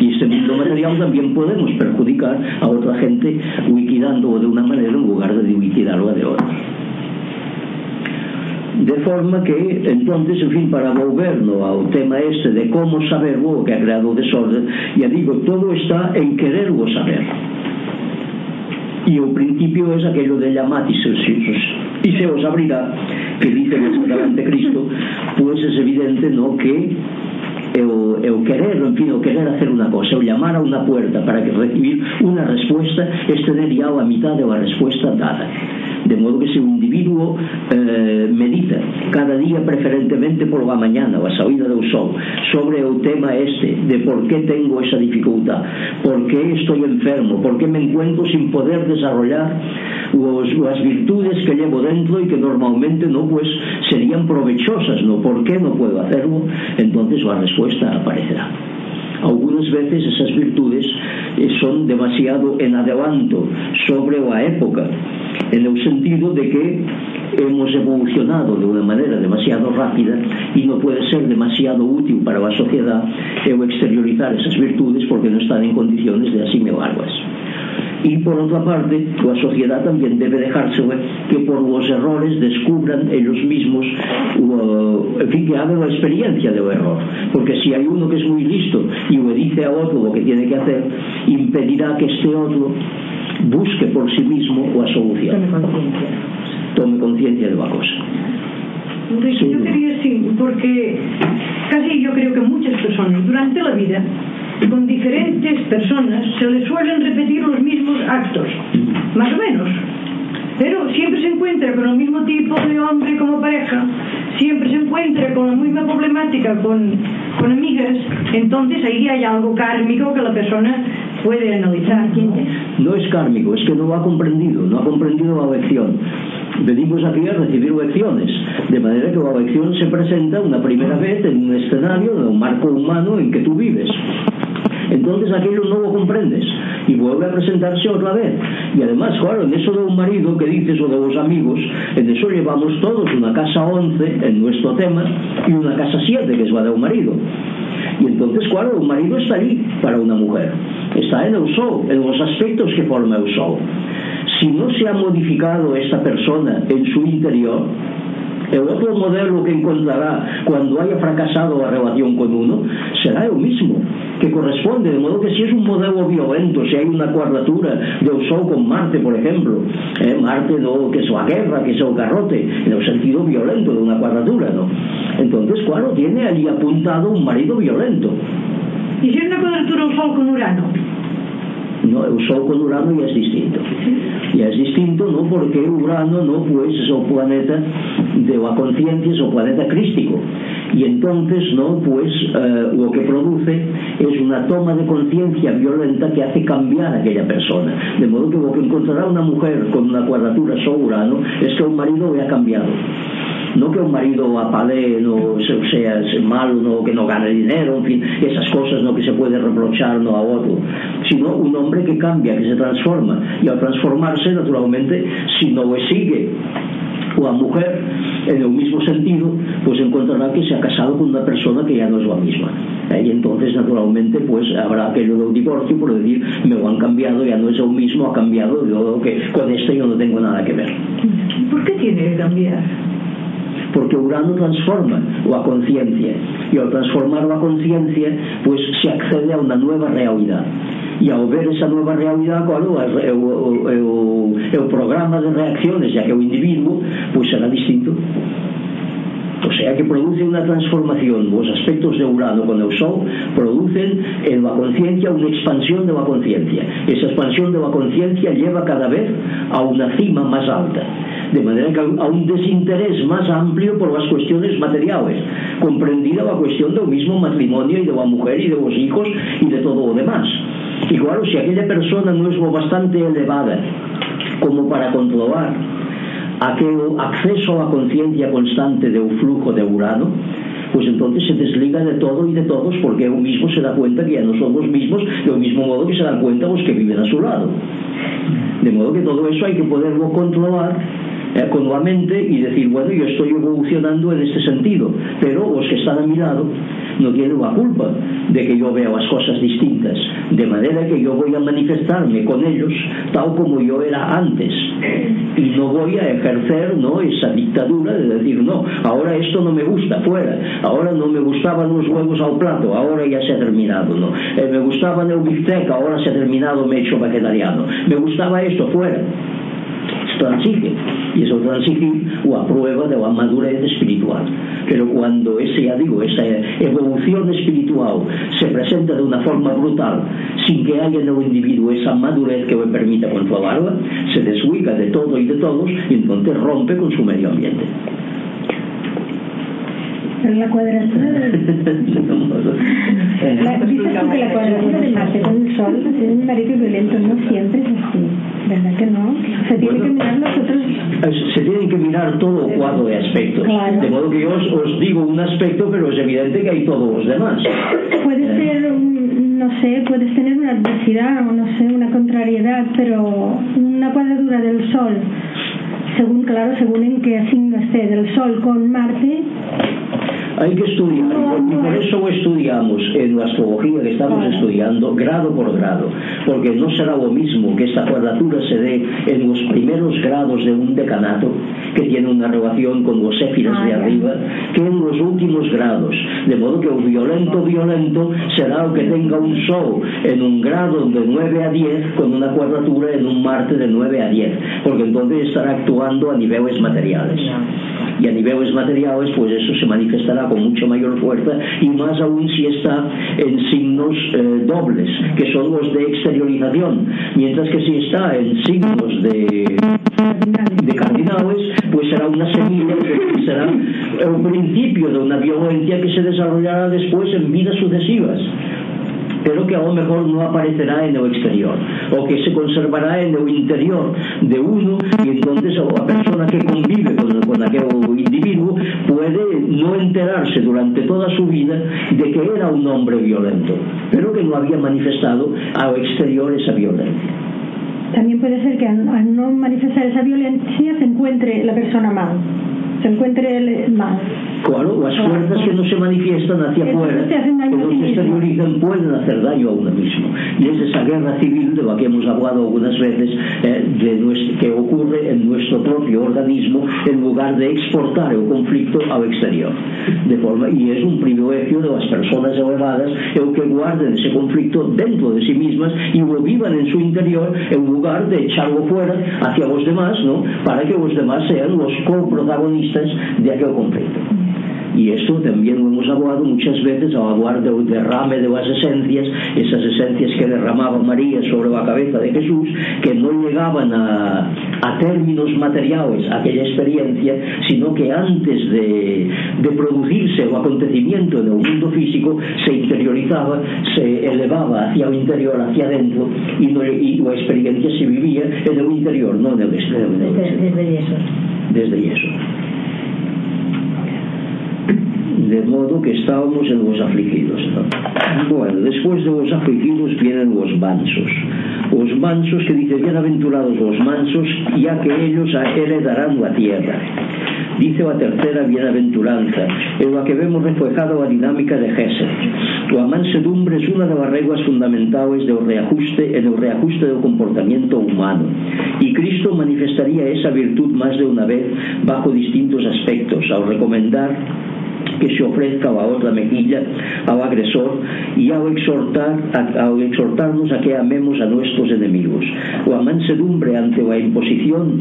Y este mundo material también podemos perjudicar a otra gente liquidándolo de una manera en lugar de liquidarlo de otra. De forma que, entonces, en fin, para volvernos al tema este de cómo saber lo que ha creado desorden, ya digo, todo está en quererlo saber. E o principio é aquello de llamar os xesos e se os abrirá, que dice o Escravante Cristo, pois pues é evidente no que é o, é o querer, en fin, o querer hacer unha cosa, o llamar a unha puerta para que recibir unha respuesta, este tener ya a mitad de la respuesta dada. De modo que se o individuo eh, medita cada día preferentemente polo a mañana ou a saída do sol sobre o tema este de por que tengo esa dificultad, por que estoy enfermo, por que me encuentro sin poder desarrollar os, as virtudes que llevo dentro e que normalmente no pues serían provechosas, no por qué no puedo hacerlo, entonces a respuesta aparecerá. Algunas veces esas virtudes eh, son demasiado en adelanto sobre a época en el sentido de que hemos evolucionado de una manera demasiado rápida y no puede ser demasiado útil para la sociedad el exteriorizar esas virtudes porque no están en condiciones de asimilarlas. Y por otra parte, la sociedad también debe dejarse que por los errores descubran ellos mismos, o, en fin, que hagan la experiencia del error. Porque si hay uno que es muy listo y le dice a otro lo que tiene que hacer, impedirá que este otro busque por sí mismo la solución. Tome conciencia de la cosa. Entonces, sí. yo quería decir, porque casi yo creo que muchas personas durante la vida con diferentes personas, se les suelen repetir los mismos actos, más o menos. Pero siempre se encuentra con el mismo tipo de hombre como pareja, siempre se encuentra con la misma problemática con, con amigas, entonces ahí hay algo kármico que la persona puede analizar. ¿no? Es kármico, es que no lo ha comprendido, no ha comprendido la lección. venimos aquí a recibir lecciones de manera que la lección se presenta una primera vez en un escenario en un marco humano en que tú vives Entonces aquello no lo comprendes y vuelve a presentarse otra vez. Y además, claro, en eso de un marido que dices o de los amigos, en eso llevamos todos una casa 11 en nuestro tema y una casa 7 que es la de un marido. Y entonces, claro, un marido está ahí para una mujer. Está en el sol, en los aspectos que forma el sol. Si no se ha modificado esta persona en su interior, El otro modelo que encontrará cuando haya fracasado la relación con uno será el mismo, que corresponde, de modo que si es un modelo violento, si hay una cuadratura del Sol con Marte, por ejemplo, eh, Marte no, que es la guerra, que es el garrote, en el sentido violento de una cuadratura, ¿no? Entonces, claro, tiene allí apuntado un marido violento. ¿Y si es una cuadratura del Sol con Urano? no, el Sol con Urano ya es distinto. Ya es distinto, ¿no? Porque Urano, ¿no? Pues es el planeta de la conciencia el planeta crístico. Y entonces no pues eh, lo que produce es una toma de conciencia violenta que hace cambiar a aquella persona. De modo que lo que encontrará una mujer con una cuadratura Sol Urano es que un marido le ha cambiado. No que un marido apale no sea malo no que no gane dinero en fin esas cosas no que se puede reprochar no a otro. Sino un hombre que cambia que se transforma. Y al transformarse naturalmente si no le sigue ou a mujer e no mismo sentido pues encontrará que se ha casado con una persona que ya no es la misma ¿eh? y entonces naturalmente pues, habrá aquello un divorcio por decir me lo han cambiado ya no es el mismo ha cambiado yo que con este yo no tengo nada que ver ¿por qué tiene que cambiar? porque Urano transforma o a conciencia y al transformar la conciencia pues, se accede a una nueva realidad e ao ver esa nova realidade coa lúa é o, é o, é o programa de reacciones ya que o individuo pois será distinto. O sea que produce unha transformación. Os aspectos de Urano con o Sol producen en la conciencia unha expansión de la conciencia esa expansión de la conciencia lleva cada vez a unha cima máis alta. De maneira que a un desinterés máis amplio por as cuestiones materiales comprendida a cuestión do mismo matrimonio e de la mujer e de los hijos e de todo o demás. Igual, se aquella persona non é bastante elevada como para controlar aquel acceso á conciencia constante do flujo de Urano, pues entonces se desliga de todo y de todos porque él mismo se da cuenta que ya no son los mismos de mismo modo que se dan cuenta los que viven a su lado. De modo que todo eso hay que poderlo controlar eh, con la mente y decir bueno yo estoy evolucionando en este sentido pero los que están a mi lado no tienen la culpa de que yo vea las cosas distintas, de manera que yo voy a manifestarme con ellos tal como yo era antes. Y no voy a ejercer ¿no? esa dictadura de decir, no, ahora esto no me gusta, fuera, ahora no me gustaban los huevos al plato, ahora ya se ha terminado, ¿no? Eh, me gustaba el bistec, ahora se ha terminado, me he hecho vegetariano, me gustaba esto, fuera transigen y eso transigen o a prueba de súa madurez espiritual. Pero cuando ese, ya digo, esa evolución espiritual se presenta de una forma brutal sin que haya en el individuo esa madurez que le permita controlarla se deshuica de todo y de todos y entonces rompe con su medio ambiente. En la cuadratura de... la, dices que la cuadratura de Marte con el Sol es un marido violento, no siempre es así, ¿verdad que no? Se tiene bueno, que mirar nosotros... Se tienen que mirar todo el cuadro de aspectos. Claro. De modo que yo os, os, digo un aspecto, pero es evidente que hay todos los demás. Puede eh. ser, no sé, puedes tener una adversidad o no sé, una contrariedad, pero una cuadratura del Sol según claro según en qué signo esté del Sol con Marte Hay que estudiar, y por eso estudiamos en la astrología que estamos estudiando grado por grado, porque no será lo mismo que esta cuadratura se dé en los primeros grados de un decanato, que tiene una relación con los éfiles de ah, arriba, que en los últimos grados, de modo que el violento violento será el que tenga un sol en un grado de 9 a 10 con una cuadratura en un Marte de 9 a 10, porque entonces estará actuando a niveles materiales. Y a niveles materiales, pues eso se manifestará con mucho mayor fuerza y más aún si está en signos eh, dobles que son los de exteriorización. Mientras que si está en signos de, de cardinales pues será una semilla será el principio de una violencia que se desarrollará después en vidas sucesivas pero que a lo mejor no aparecerá en el exterior o que se conservará en el interior de uno y entonces la persona que convive con, con aquel individuo puede no enterarse durante toda su vida de que era un hombre violento, pero que no había manifestado al exterior esa violencia. También puede ser que al, no manifestar esa violencia se encuentre la persona mal se encuentre el mal. Claro, las fuerzas que no se manifiestan hacia afuera, que no se exteriorizan, pueden hacer daño a uno mismo. Y es esa guerra civil de la que hemos hablado algunas veces, eh, de nuestro, que ocurre en nuestro propio organismo en lugar de exportar el conflicto al exterior. De forma, y es un privilegio de las personas elevadas el que guarden ese conflicto dentro de sí mismas y lo vivan en su interior en lugar de echarlo fuera hacia los demás, ¿no? para que los demás sean los coprotagonistas de aquel conflicto. E isto tamén hemos aboado muchas veces ao aboar do derrame de as esencias, esas esencias que derramaba María sobre a cabeza de Jesús, que non llegaban a, a términos materiales aquella experiencia, sino que antes de, de producirse o acontecimiento no mundo físico, se interiorizaba, se elevaba hacia o interior, hacia dentro, e, no, e a experiencia se vivía en o interior, non no exterior. Desde, desde eso. Desde eso de modo que estábamos en los afligidos. Bueno, después de los afligidos vienen los mansos. Los mansos que dice, bienaventurados los mansos, ya que ellos heredarán la tierra. Dice la tercera bienaventuranza, en la que vemos reflejada la dinámica de Gesed. La mansedumbre es una de las reglas fundamentales del reajuste, en el reajuste del comportamiento humano. Y Cristo manifestaría esa virtud más de una vez bajo distintos aspectos, al recomendar que se ofrezca a otra mejilla al agresor y al, exhortar, al exhortarnos a que amemos a nuestros enemigos. O a mansedumbre ante la imposición,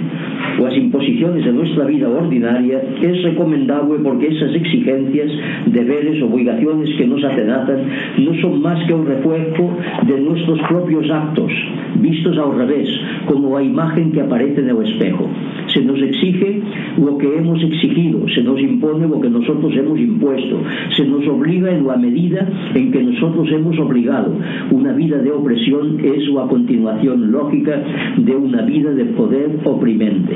las imposiciones de nuestra vida ordinaria es recomendable porque esas exigencias, deberes, obligaciones que nos atenazan no son más que un reflejo de nuestros propios actos, vistos al revés, como la imagen que aparece en el espejo. Se nos exige lo que hemos exigido, se nos impone lo que nosotros hemos impuesto, se nos obliga en la medida en que nosotros hemos obligado. Una vida de opresión es la continuación lógica de una vida de poder oprimente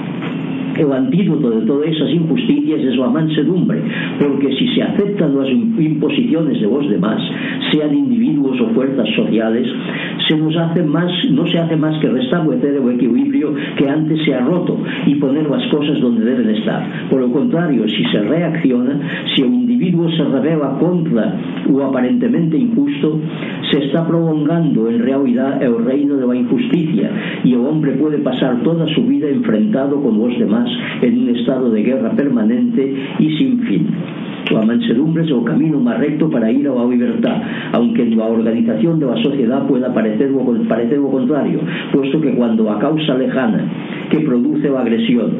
el antídoto de todas esas injusticias es la mansedumbre, porque si se aceptan las imposiciones de los demás, sean individuos o fuerzas sociales, se nos hace más, no se hace más que restablecer el equilibrio que antes se ha roto y poner las cosas donde deben estar. Por lo contrario, si se reacciona, si el individuo se revela contra lo aparentemente injusto, se está prolongando en realidad el reino de la injusticia y el hombre puede pasar toda su vida enfrentado con los demás en un estado de guerra permanente y sin fin. La mansedumbre es el camino más recto para ir a la libertad, aunque en la organización de la sociedad pueda parecer lo, parecer contrario, puesto que cuando a causa lejana que produce la agresión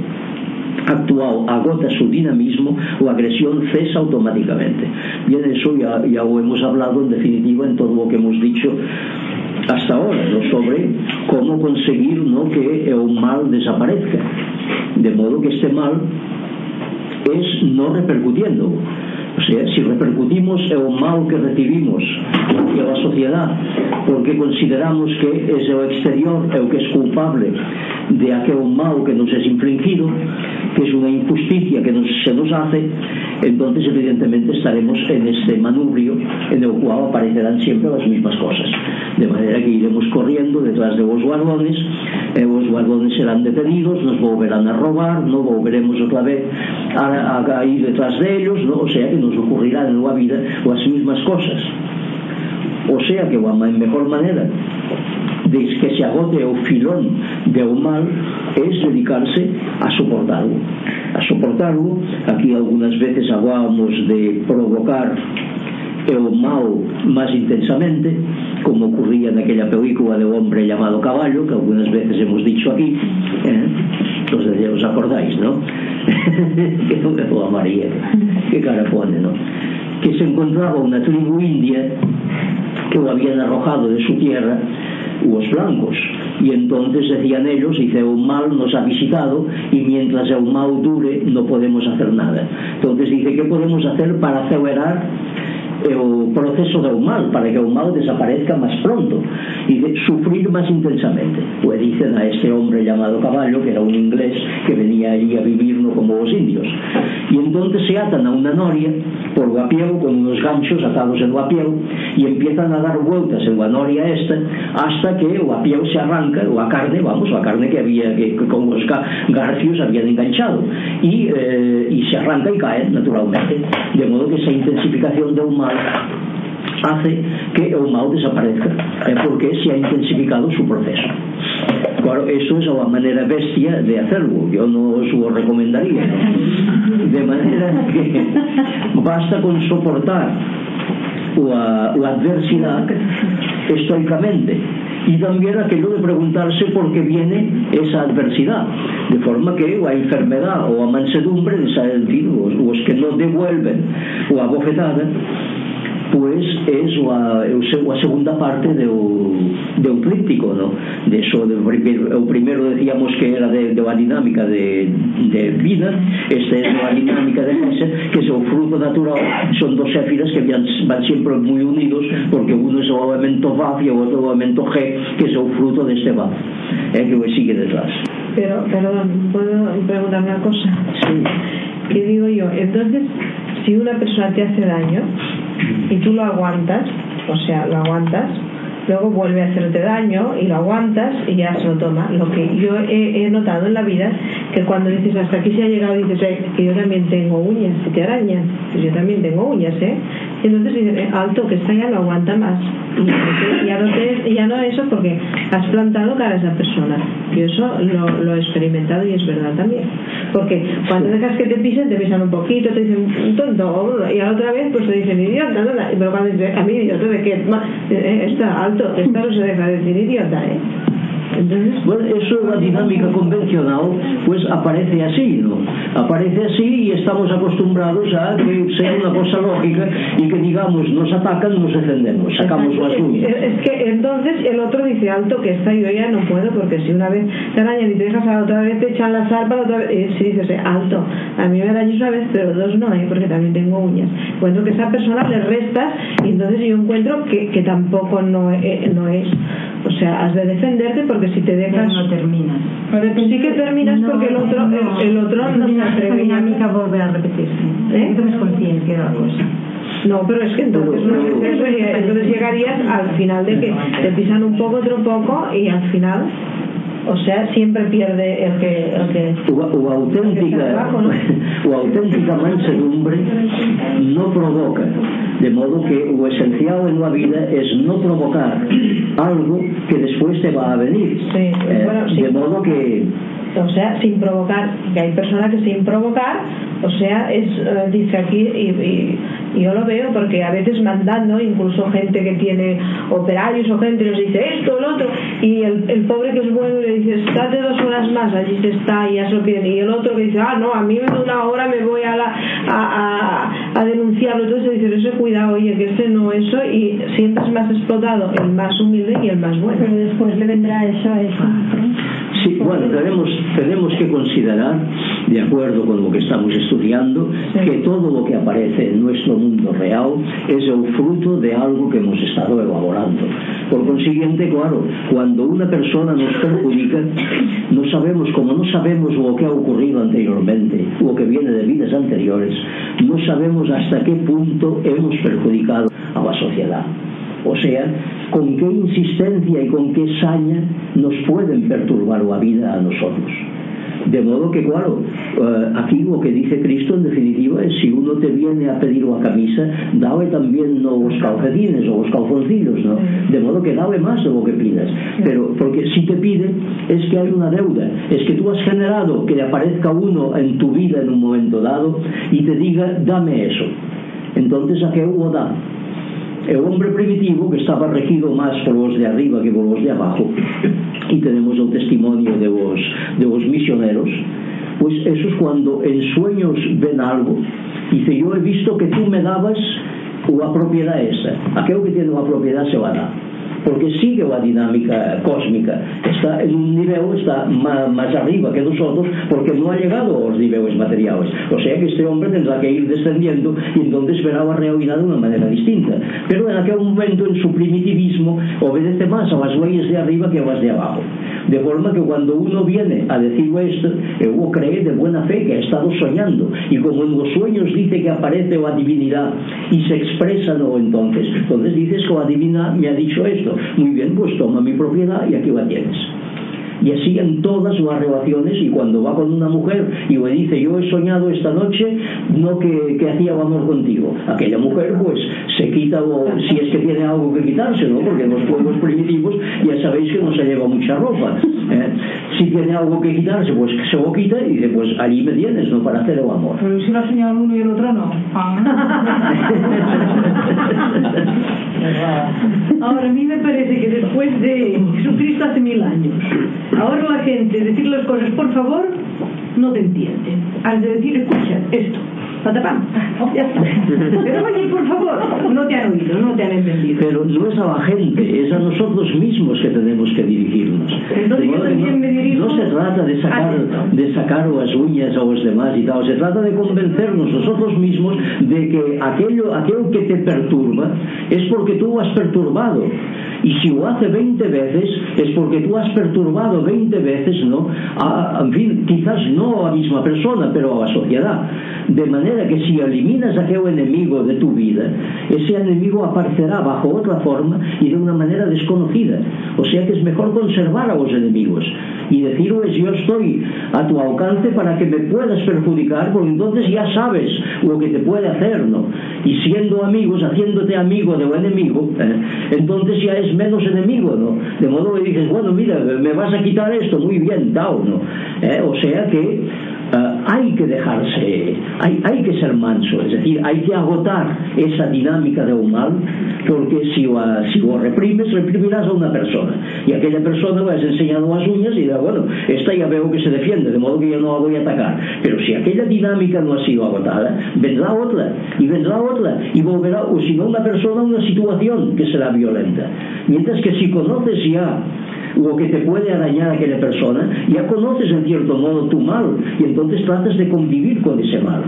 actual agota su dinamismo, la agresión cesa automáticamente. Bien, eso ya, ya hemos hablado en definitiva en todo lo que hemos dicho hasta ahora, ¿no? sobre cómo conseguir ¿no? que el mal desaparezca. de modo que este mal es no repercutiendo. O sea, si repercutimos é o mal que recibimos e a sociedad porque consideramos que es o exterior é o que es culpable de aquel mal que nos es infligido que es una injusticia que nos, se nos hace entonces evidentemente estaremos en este manubrio en el cual aparecerán siempre las mismas cosas de maneira que iremos corriendo detrás de vos guardones e vos guardones serán detenidos nos volverán a robar no volveremos outra vez a, a, a ir detrás deles no? o sea que nos ocurrirán en a vida as mismas cosas. O sea que a mellor maneira de que se agote o filón de o mal es dedicarse a soportarlo. A soportarlo. Aquí algunas veces hablábamos de provocar e o mau máis intensamente como ocurría naquela película de hombre llamado caballo que algunas veces hemos dicho aquí eh? os, os acordáis, non? que non que María que cara pone, non? que se encontraba unha tribu india que o habían arrojado de su tierra os blancos y entonces decían ellos dice un mal nos ha visitado y mientras el mal dure no podemos hacer nada entonces dice ¿qué podemos hacer para acelerar o proceso do mal para que o mal desaparezca máis pronto e de sufrir máis intensamente. O dicen a este hombre llamado Caballo que era un inglés que venía allí a vivir no como os indios. E entonces se atan a una noria por guapiego con unos ganchos atados en guapiego e empiezan a dar vueltas en la noria esta hasta que o guapiego se arranca o a carne, vamos, a carne que había que con os garfios habían enganchado. E, eh, e se arranca e cae naturalmente. De modo que esa intensificación do mal hace que o mal desaparezca, é porque se ha intensificado su proceso. Claro, eso es a manera bestia de hacerlo, yo no os lo recomendaría. ¿no? De manera que basta con soportar la, la adversidad estoicamente y también aquello de preguntarse por qué viene esa adversidad de forma que la enfermedad o a mansedumbre de decir, os, os que no devuelven o a bofetada pues es a, o seu, a segunda parte do, do crítico no? de so, de, o primeiro decíamos que era de, de a dinámica de, de vida este é a dinámica de Hesse que é o fruto natural son dos éfiras que van, van sempre moi unidos porque uno é o elemento Vaf e o outro é o elemento G que é o fruto deste Vaf é que o sigue detrás Pero, perdón, ¿puedo preguntarme una cosa? Sí. ¿Qué digo yo? Entonces, si una persona te hace daño, y tú lo aguantas, o sea, lo aguantas, luego vuelve a hacerte daño y lo aguantas y ya se lo toma. Lo que yo he, notado en la vida que cuando dices hasta aquí se ha llegado dices que yo también tengo uñas, que te arañan, pues yo también tengo uñas, ¿eh? Y entonces dices, eh, alto, que esta ya lo aguanta más. Y ya no, te, ya no eso porque has plantado cara a esa persona. Yo eso lo, lo, he experimentado y es verdad también. Porque cuando dejas que te pisen, te pisan un poquito, te dicen un tonto, y a la otra vez pues te dicen idiota, ¿no? pero cuando dices, a mí idiota, ¿de qué? Eh, está alto, esta no se deja decir idiota, ¿eh? Entonces, bueno, eso es la dinámica convencional, pues aparece así, ¿no? Aparece así y estamos acostumbrados a que sea una cosa lógica y que digamos, nos atacan, nos defendemos, sacamos las uñas. Es, es que entonces el otro dice, alto, que esta yo ya no puedo, porque si una vez te arañan y te dejas a la otra vez, te echan la zarpa, la otra vez, y si dices, alto, a mí me arañas una vez, pero dos no, ¿eh? porque también tengo uñas. Encuentro que esa persona le restas y entonces yo encuentro que, que tampoco no, eh, no es. O sea, has de defenderte porque si te dejas... Pero no terminas. Sí que terminas no, porque el otro, no, el, el otro no se atreve. La dinámica vuelve a repetirse. ¿Eh? Tomes conciencia de la cosa. No, pero es que entonces, no entonces llegarías al final de que te pisan un poco, otro poco y al final O sea, siempre pierde el que... El que o, o auténtica, trabajo, ¿no? o auténtica mansedumbre no provoca. De modo que o esencial en la vida es no provocar algo que después te va a venir. Sí, eh, bueno, sí. De modo que o sea, sin provocar, que hay personas que sin provocar, o sea, es, eh, dice aquí, y, y, yo lo veo porque a veces mandando, incluso gente que tiene operarios o gente nos dice esto, lo otro, y el, el pobre que es bueno le dice, estate dos horas más, allí se está, y lo piden, y el otro que dice, ah, no, a mí me da una hora, me voy a, la, a, a, a denunciarlo, entonces dice, ese cuidado, oye, que ese no eso, y siempre es más explotado el más humilde y el más bueno. Pero después le vendrá eso a eso. Sí, bueno, tenemos, tenemos que considerar, de acuerdo con lo que estamos estudiando, sí. que todo lo que aparece en nuestro mundo real es el fruto de algo que hemos estado elaborando. Por consiguiente, claro, cuando una persona nos perjudica, no sabemos, como no sabemos lo que ha ocurrido anteriormente, lo que viene de vidas anteriores, no sabemos hasta qué punto hemos perjudicado a la sociedad. O sea, con que insistencia y con que saña nos pueden perturbar la vida a nosotros. De modo que, claro, eh, aquí lo que dice Cristo, en definitiva, es si uno te viene a pedir una camisa, dale también no los calcetines o los calzoncillos, ¿no? De modo que dale más de lo que pidas. Pero, porque si te pide, es que hay una deuda, es que tú has generado que le aparezca uno en tu vida en un momento dado y te diga, dame eso. Entonces, ¿a qué uno da? é o hombre primitivo que estaba regido máis polos de arriba que por polos de abajo. Aquí tenemos o testimonio de vos, de los misioneros. Pois es cuando en sueños ven algo dice yo he visto que tú me dabas unha propiedad esa aquello que tiene unha propiedad se va a dar. Porque sigue a dinámica cósmica. Está en un nivel está máis arriba que nosotros porque non ha llegado aos niveles materiales. O sea que este hombre tendrá que ir descendiendo y entonces verá a realidad de unha manera distinta. Pero en aquel momento en su primitivismo obedece máis a las leyes de arriba que a las de abajo. De forma que cuando uno viene a decir esto uno cree de buena fe que ha estado soñando. Y como en los sueños dice que aparece la divinidad y se expresa no entonces entonces dices que la divina me ha dicho esto muy bien pues toma mi propiedad y aquí la tienes y así en todas las relaciones y cuando va con una mujer y le dice yo he soñado esta noche no que, que hacía amor contigo aquella mujer pues se quita o si es que tiene algo que quitarse ¿no? porque en los pueblos primitivos ya sabéis que no se lleva mucha ropa ¿eh? si tiene algo que quitarse pues se lo quita y dice pues allí me tienes ¿no? para hacer el amor pero si lo ha soñado uno y el otro no ahora a mí me parece que después de Jesucristo hace mil años Ahora la gente, decir las cosas por favor, no te entiende. Has de decir, escucha, esto, patapam, ya está. Pero oye, por favor, no te han oído, no te han entendido. Pero no es a la gente, es a nosotros mismos que tenemos que dirigirnos. Entonces yo también no, me dirijo no se trata de sacar, de sacar las uñas a los demás y tal, se trata de convencernos nosotros mismos de que aquello, aquello que te perturba es porque tú has perturbado y si lo hace 20 veces es porque tú has perturbado 20 veces ¿no? A, en fin, quizás no a la misma persona pero a la sociedad de manera manera que si eliminas a aquel enemigo de tu vida, ese enemigo aparecerá bajo otra forma y de una manera desconocida. O sea que es mejor conservar a los enemigos y decirles yo estoy a tu alcance para que me puedas perjudicar, porque entonces ya sabes lo que te puede hacer, ¿no? Y siendo amigos, haciéndote amigo de un enemigo, ¿eh? entonces ya es menos enemigo, ¿no? De modo que dices, bueno, mira, me vas a quitar esto, muy bien, tal, ¿no? ¿Eh? O sea que Hay que dejarse, hay, hay, que ser manso, es decir, hay que agotar esa dinámica de un mal, porque si lo, si reprimes, reprimirás a una persona, y aquella persona le has enseñado las uñas y dirá, bueno, esta ya veo que se defiende, de modo que yo no la voy a atacar, pero si aquella dinámica no ha sido agotada, vendrá otra, y vendrá otra, y volverá, o si no una persona, una situación que será violenta, mientras que si conoces ya lo que te puede arañar a aquella persona, ya conoces en cierto modo tu mal y entonces tratas de convivir con ese mal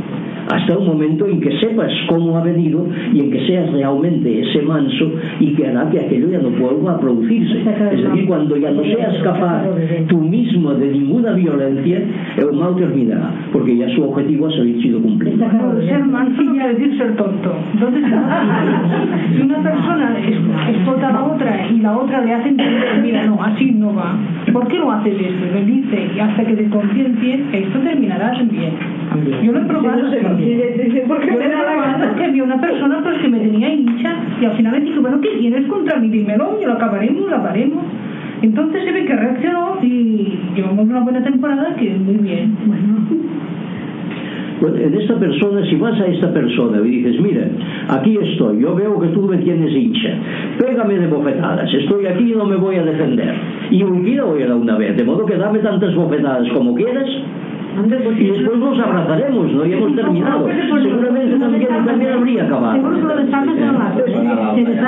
hasta un momento en que sepas cómo ha venido y en que seas realmente ese manso y que hará que aquello ya no vuelva a producirse. Es decir, cuando ya no seas capaz tú mismo de ninguna violencia, el mal terminará, porque ya su objetivo ha sido cumplido. Ser manso no quiere decir ser tonto. Entonces, si una persona explota a la otra y la otra le hace entender, mira, no, así no va, ¿por qué lo haces esto? Le dice, y hasta que te conciencien, esto terminará también. Yo lo he probado. Porque me da la gana que vi una persona pues que me tenía hincha y al final me dije, bueno, ¿qué tienes contra mí? Dímelo, y lo acabaremos, lo acabaremos. Entonces se ve que reaccionó y llevamos una buena temporada que muy bien. Bueno. Bueno, en esta persona, si vas a esta persona y dices, mira, aquí estoy, yo veo que tú me tienes hincha, pégame de bofetadas, estoy aquí y no me voy a defender. Y hoy día voy a dar una vez, de modo que dame tantas bofetadas como quieras y después nos abrazaremos, ¿no? Y hemos terminado. Seguramente también, también habría acabado. Seguro que lo desarmas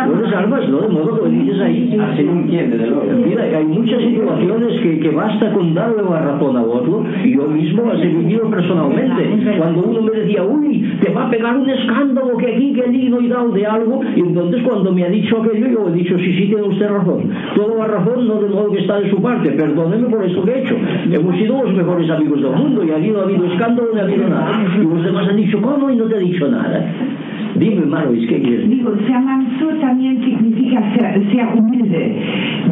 Lo desarmas, ¿no? De modo que dices ahí. Así no entiende, de luego. Mira, hay muchas situaciones que, que basta con darle la razón a otro, y yo mismo las he vivido personalmente. Cuando uno me decía, uy, te va a pegar un escándalo que aquí, que allí no he dado de algo, y entonces cuando me ha dicho aquello, yo he dicho, sí, sí, tiene usted razón. Toda la razón, no de modo que está de su parte, perdóneme por eso que he hecho. Hemos sido los mejores amigos del mundo y habido, ha habido escándalo, no ha habido nada. Y demás han dicho, ¿cómo? Y no te ha dicho nada. Dime, Marois, ¿qué quieres Digo, ser manso también significa ser, ser humilde,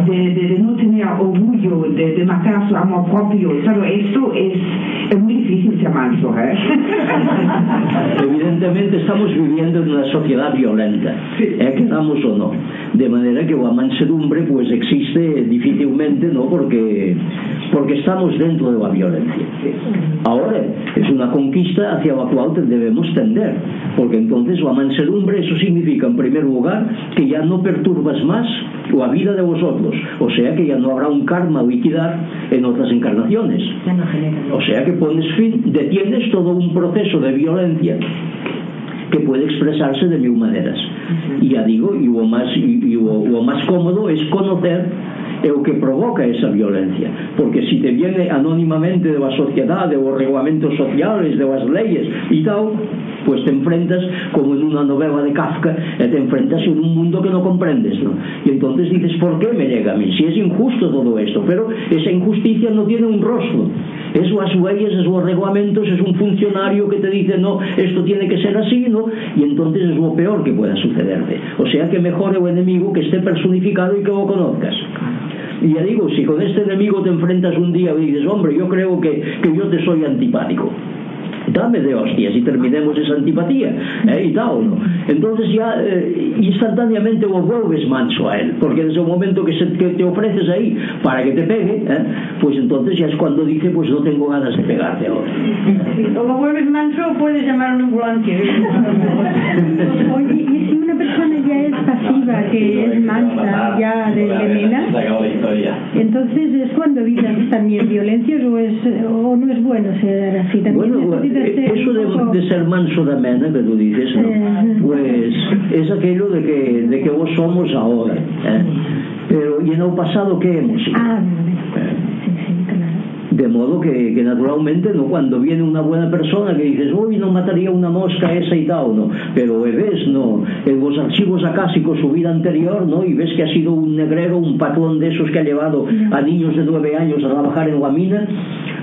de, de, de, no tener orgullo, de, de matar su amor propio. Pero esto es, es muy pronuncia manso, ¿eh? Evidentemente estamos viviendo en una sociedad violenta, sí. ¿eh? quedamos o no. De manera que la mansedumbre pues existe difícilmente, ¿no? Porque, porque estamos dentro de la violencia. Ahora, es una conquista hacia la cual debemos tender, porque entonces la mansedumbre, eso significa en primer lugar que ya no perturbas más la vida de vosotros, o sea que ya no habrá un karma a liquidar en otras encarnaciones. O sea que pones fin detienes todo un proceso de violencia que puede expresarse de mil maneras. Uh. E ya digo, e o máis, e o, o máis cómodo es conocer é o que provoca esa violencia porque si te viene anónimamente de da sociedade ou reglamentos sociales das leyes e tal pues te enfrentas como en una novela de Kafka, eh, te enfrentas en un mundo que no comprendes, ¿no? Y entonces dices, ¿por qué me llega a mí? Si es injusto todo esto, pero esa injusticia no tiene un rostro. Es las leyes, es los reglamentos, es un funcionario que te dice, no, esto tiene que ser así, ¿no? Y entonces es lo peor que pueda sucederte. O sea que mejor el enemigo que esté personificado y que lo conozcas. Y ya digo, si con este enemigo te enfrentas un día y dices, hombre, yo creo que, que yo te soy antipático, dame de hostias y terminemos esa antipatía ¿eh? y tal ¿no? entonces ya eh, instantáneamente lo vuelves manso a él porque desde el momento que, se, que te ofreces ahí para que te pegue ¿eh? pues entonces ya es cuando dice pues no tengo ganas de pegarte ahora o lo vuelves manso puedes llamar a una ambulancia oye y si una persona ya es pasiva que es mansa ya de, de nena entonces es cuando vives también violencias o, es, o no es bueno ser así también bueno, eso de, de, ser manso de mena que tú dices ¿no? pues es aquello de que, de que vos somos ahora ¿eh? pero y en el pasado ¿qué hemos sido? ah, claro. De modo que, que, naturalmente no cuando viene una buena persona que dices uy no mataría una mosca esa y tal no pero ves no en los archivos acásicos su vida anterior no y ves que ha sido un negrero un patrón de esos que ha llevado a niños de nueve años a trabajar en la mina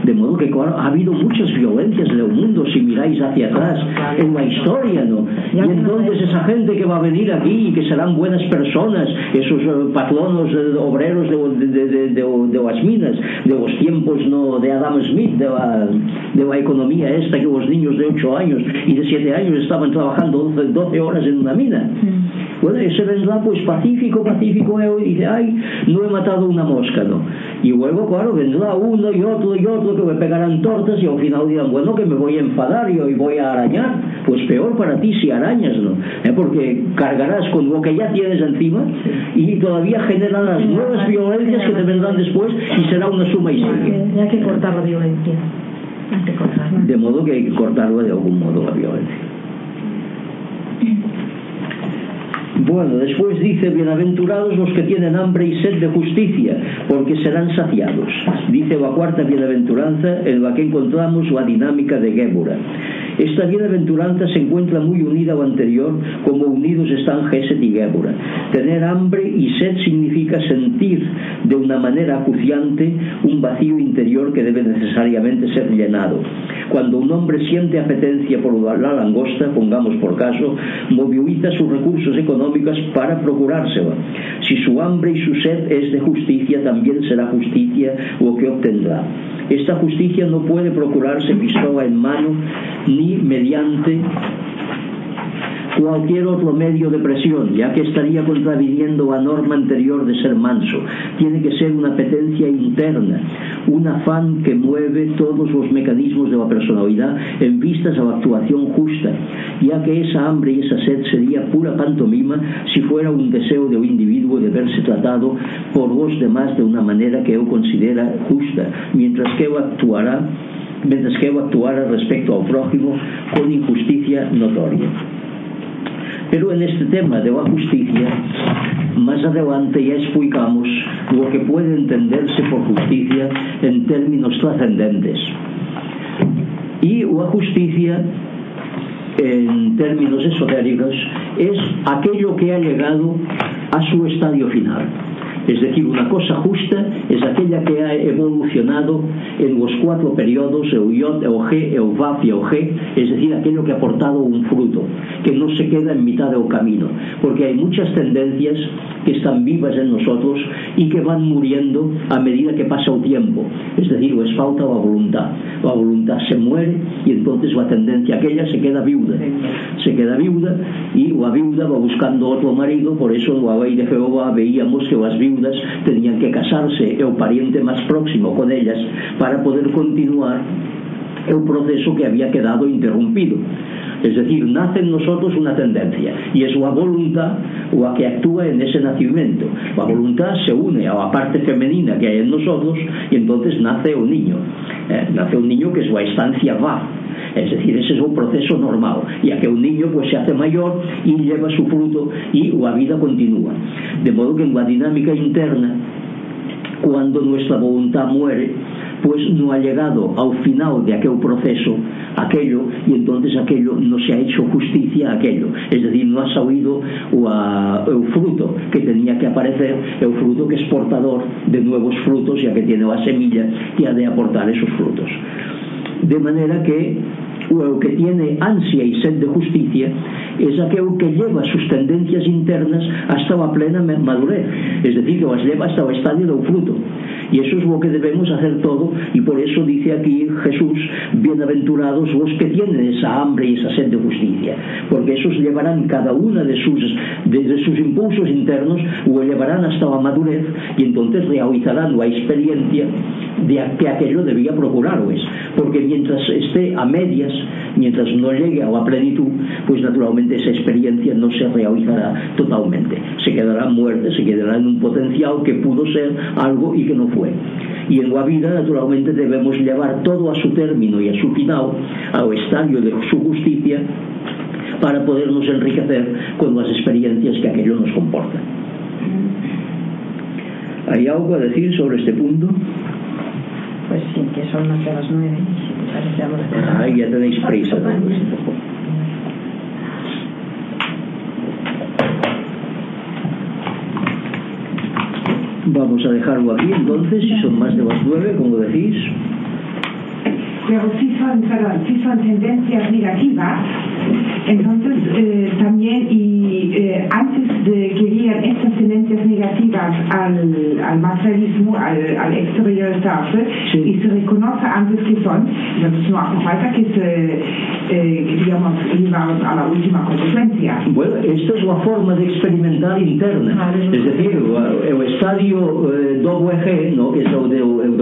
de modo que ha habido muchas violencias en el mundo si miráis hacia atrás en la historia ¿no? y entonces esa gente que va a venir aquí y que serán buenas personas esos uh, patronos uh, obreros de, de, de, de, de las minas de los tiempos no de Adam Smith de la, de la economía esta que los niños de 8 años y de 7 años estaban trabajando 12, 12 horas en una mina mm. bueno, ese vendrá pues pacífico, pacífico eh, y dice, ay, no he matado una mosca ¿no? Y luego claro, vendrá uno y otro y otro que me pegarán tortas y al final dirán, bueno, que me voy a enfadar y hoy voy a arañar pues peor para ti si arañas ¿no? ¿Eh? porque cargarás con lo que ya tienes encima y todavía generan las nuevas violencias que te vendrán después y será una suma y sigue que cortar la violencia. Hay que cortarla. De modo que hay que cortarlo de algún modo la violencia. Bueno, después dice, bienaventurados los que tienen hambre y sed de justicia, porque serán saciados. Dice la cuarta bienaventuranza en la que encontramos la dinámica de Gébora. Esta bienaventuranza se encuentra muy unida a lo anterior, como unidos están Geset y Gébora. Tener hambre y sed significa sentir de una manera acuciante un vacío interior que debe necesariamente ser llenado. Cuando un hombre siente apetencia por la langosta, pongamos por caso, moviliza sus recursos económicos para procurársela. Si su hambre y su sed es de justicia, también será justicia lo que obtendrá. Esta justicia no puede procurarse pistola en mano ni mediante cualquier otro medio de presión, ya que estaría contraviniendo la norma anterior de ser manso. Tiene que ser una apetencia interna, un afán que mueve todos los mecanismos de la personalidad en vistas a la actuación justa, ya que esa hambre y esa sed sería pura pantomima si fuera un deseo de un individuo de verse tratado por los demás de una manera que él considera justa, mientras que él actuará mientras que él actuara respecto ao prójimo con injusticia notoria. Pero en este tema de la justicia, más adelante ya explicamos lo que puede entenderse por justicia en términos trascendentes. Y la justicia, en términos esotéricos, es aquello que ha llegado a su estadio final. Es decir, una cosa justa es aquella que ha evolucionado en los cuatro periodos, Vav y es decir, aquello que ha aportado un fruto, que no se queda en mitad del camino, porque hay muchas tendencias que están vivas en nosotros y que van muriendo a medida que pasa el tiempo, es decir, les falta la voluntad, la voluntad se muere y entonces la tendencia aquella se queda viuda, se queda viuda y la viuda va buscando otro marido, por eso en la ley de Jehová veíamos que las viudas tenían que casarse e o pariente máis próximo con ellas para poder continuar o proceso que había quedado interrumpido. Es decir, nace en nosotros una tendencia y es la voluntad o que actúa en ese nacimiento. La voluntad se une a parte femenina que hay en nosotros y entonces nace un niño. Eh, nace un niño que súa instancia va. Es decir, ese es un proceso normal, ya que un niño pues, se hace mayor y lleva su fruto y la vida continúa. De modo que en la dinámica interna, cuando nuestra voluntad muere, pois non ha llegado ao final de aquel proceso aquello e entonces aquello non se ha hecho justicia a aquello. Es decir, non ha saído o, a, o fruto que tenía que aparecer é o fruto que es portador de nuevos frutos ya que tiene a semilla que ha de aportar esos frutos. De maneira que o que tiene ansia e sed de justicia es aquel que lleva sus tendencias internas hasta a plena madurez. Es decir, que as leva hasta o estadio do fruto. Y eso es lo que debemos hacer todo y por eso dice aquí Jesús, bienaventurados los que tienen esa hambre y esa sed de justicia, porque esos llevarán cada una de sus, desde sus impulsos internos, o llevarán hasta la madurez y entonces realizarán la experiencia de que aquello debía procurar o es porque mientras esté a medias mientras no llegue a plenitud pues naturalmente esa experiencia no se realizará totalmente se quedará muerta, se quedará en un potencial que pudo ser algo y que no fue Y en la vida naturalmente debemos llevar todo a su término y a su final al estadio de su justicia para podernos enriquecer con las experiencias que aquello nos comporta. Mm. ¿Hay algo a decir sobre este punto? Pues sí, que son hacia las nueve. Ah, ya tenéis prisa. Vamos a dejarlo aquí entonces, si son más de las nueve, como decís. Pero si son, perdón, si son tendencias negativas, entonces eh, también y eh, antes de que lleguen estas tendencias negativas al, al materialismo, al, al exteriorizarse, sí. y se reconoce antes que son, entonces no hace falta que se, eh, digamos, llevar a la última consecuencia. Bueno, esta es la forma de experimentar interna, es decir, el estadio eh, doble G, ¿no? es el del, el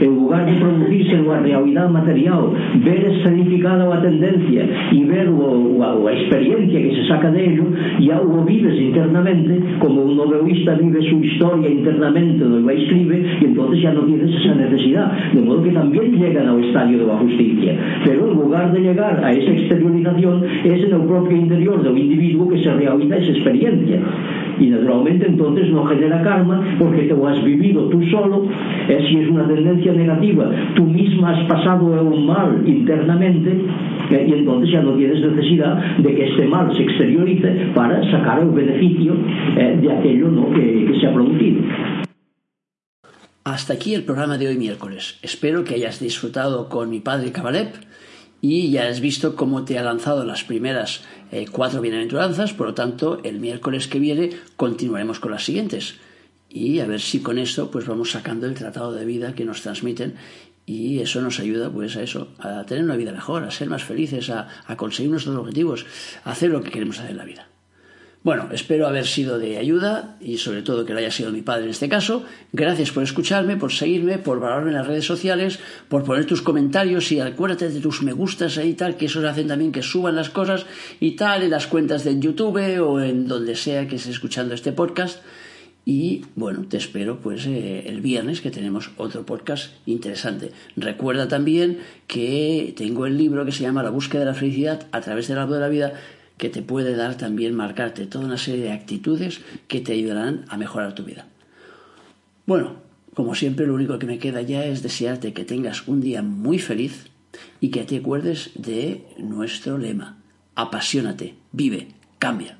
en lugar de producirse unha realidade material, ver escenificada a tendencia e ver o, la, a experiencia que se saca de ello, ya o vives internamente, como un novelista vive su historia internamente do la escribe, y entonces ya no tienes esa necesidad, de modo que también llegan ao estadio de la justicia. Pero en lugar de llegar a esa exteriorización, es en el propio interior do individuo que se realiza esa experiencia. Y naturalmente entonces no genera karma porque te lo has vivido tú solo. Eh, si es una tendencia negativa, tú misma has pasado un mal internamente eh, y entonces ya no tienes necesidad de que este mal se exteriorice para sacar el beneficio eh, de aquello ¿no? que, que se ha producido. Hasta aquí el programa de hoy miércoles. Espero que hayas disfrutado con mi padre Cabalep y ya has visto cómo te ha lanzado las primeras eh, cuatro bienaventuranzas, por lo tanto el miércoles que viene continuaremos con las siguientes y a ver si con esto pues vamos sacando el tratado de vida que nos transmiten y eso nos ayuda pues a eso, a tener una vida mejor, a ser más felices, a conseguir nuestros objetivos, a hacer lo que queremos hacer en la vida. Bueno, espero haber sido de ayuda y sobre todo que lo haya sido mi padre en este caso. Gracias por escucharme, por seguirme, por valorarme en las redes sociales, por poner tus comentarios y acuérdate de tus me gustas ahí y tal, que eso hacen también que suban las cosas y tal en las cuentas de YouTube o en donde sea que estés escuchando este podcast. Y bueno, te espero pues eh, el viernes que tenemos otro podcast interesante. Recuerda también que tengo el libro que se llama La búsqueda de la felicidad a través del árbol de la vida que te puede dar también marcarte toda una serie de actitudes que te ayudarán a mejorar tu vida. Bueno, como siempre lo único que me queda ya es desearte que tengas un día muy feliz y que te acuerdes de nuestro lema. Apasionate, vive, cambia.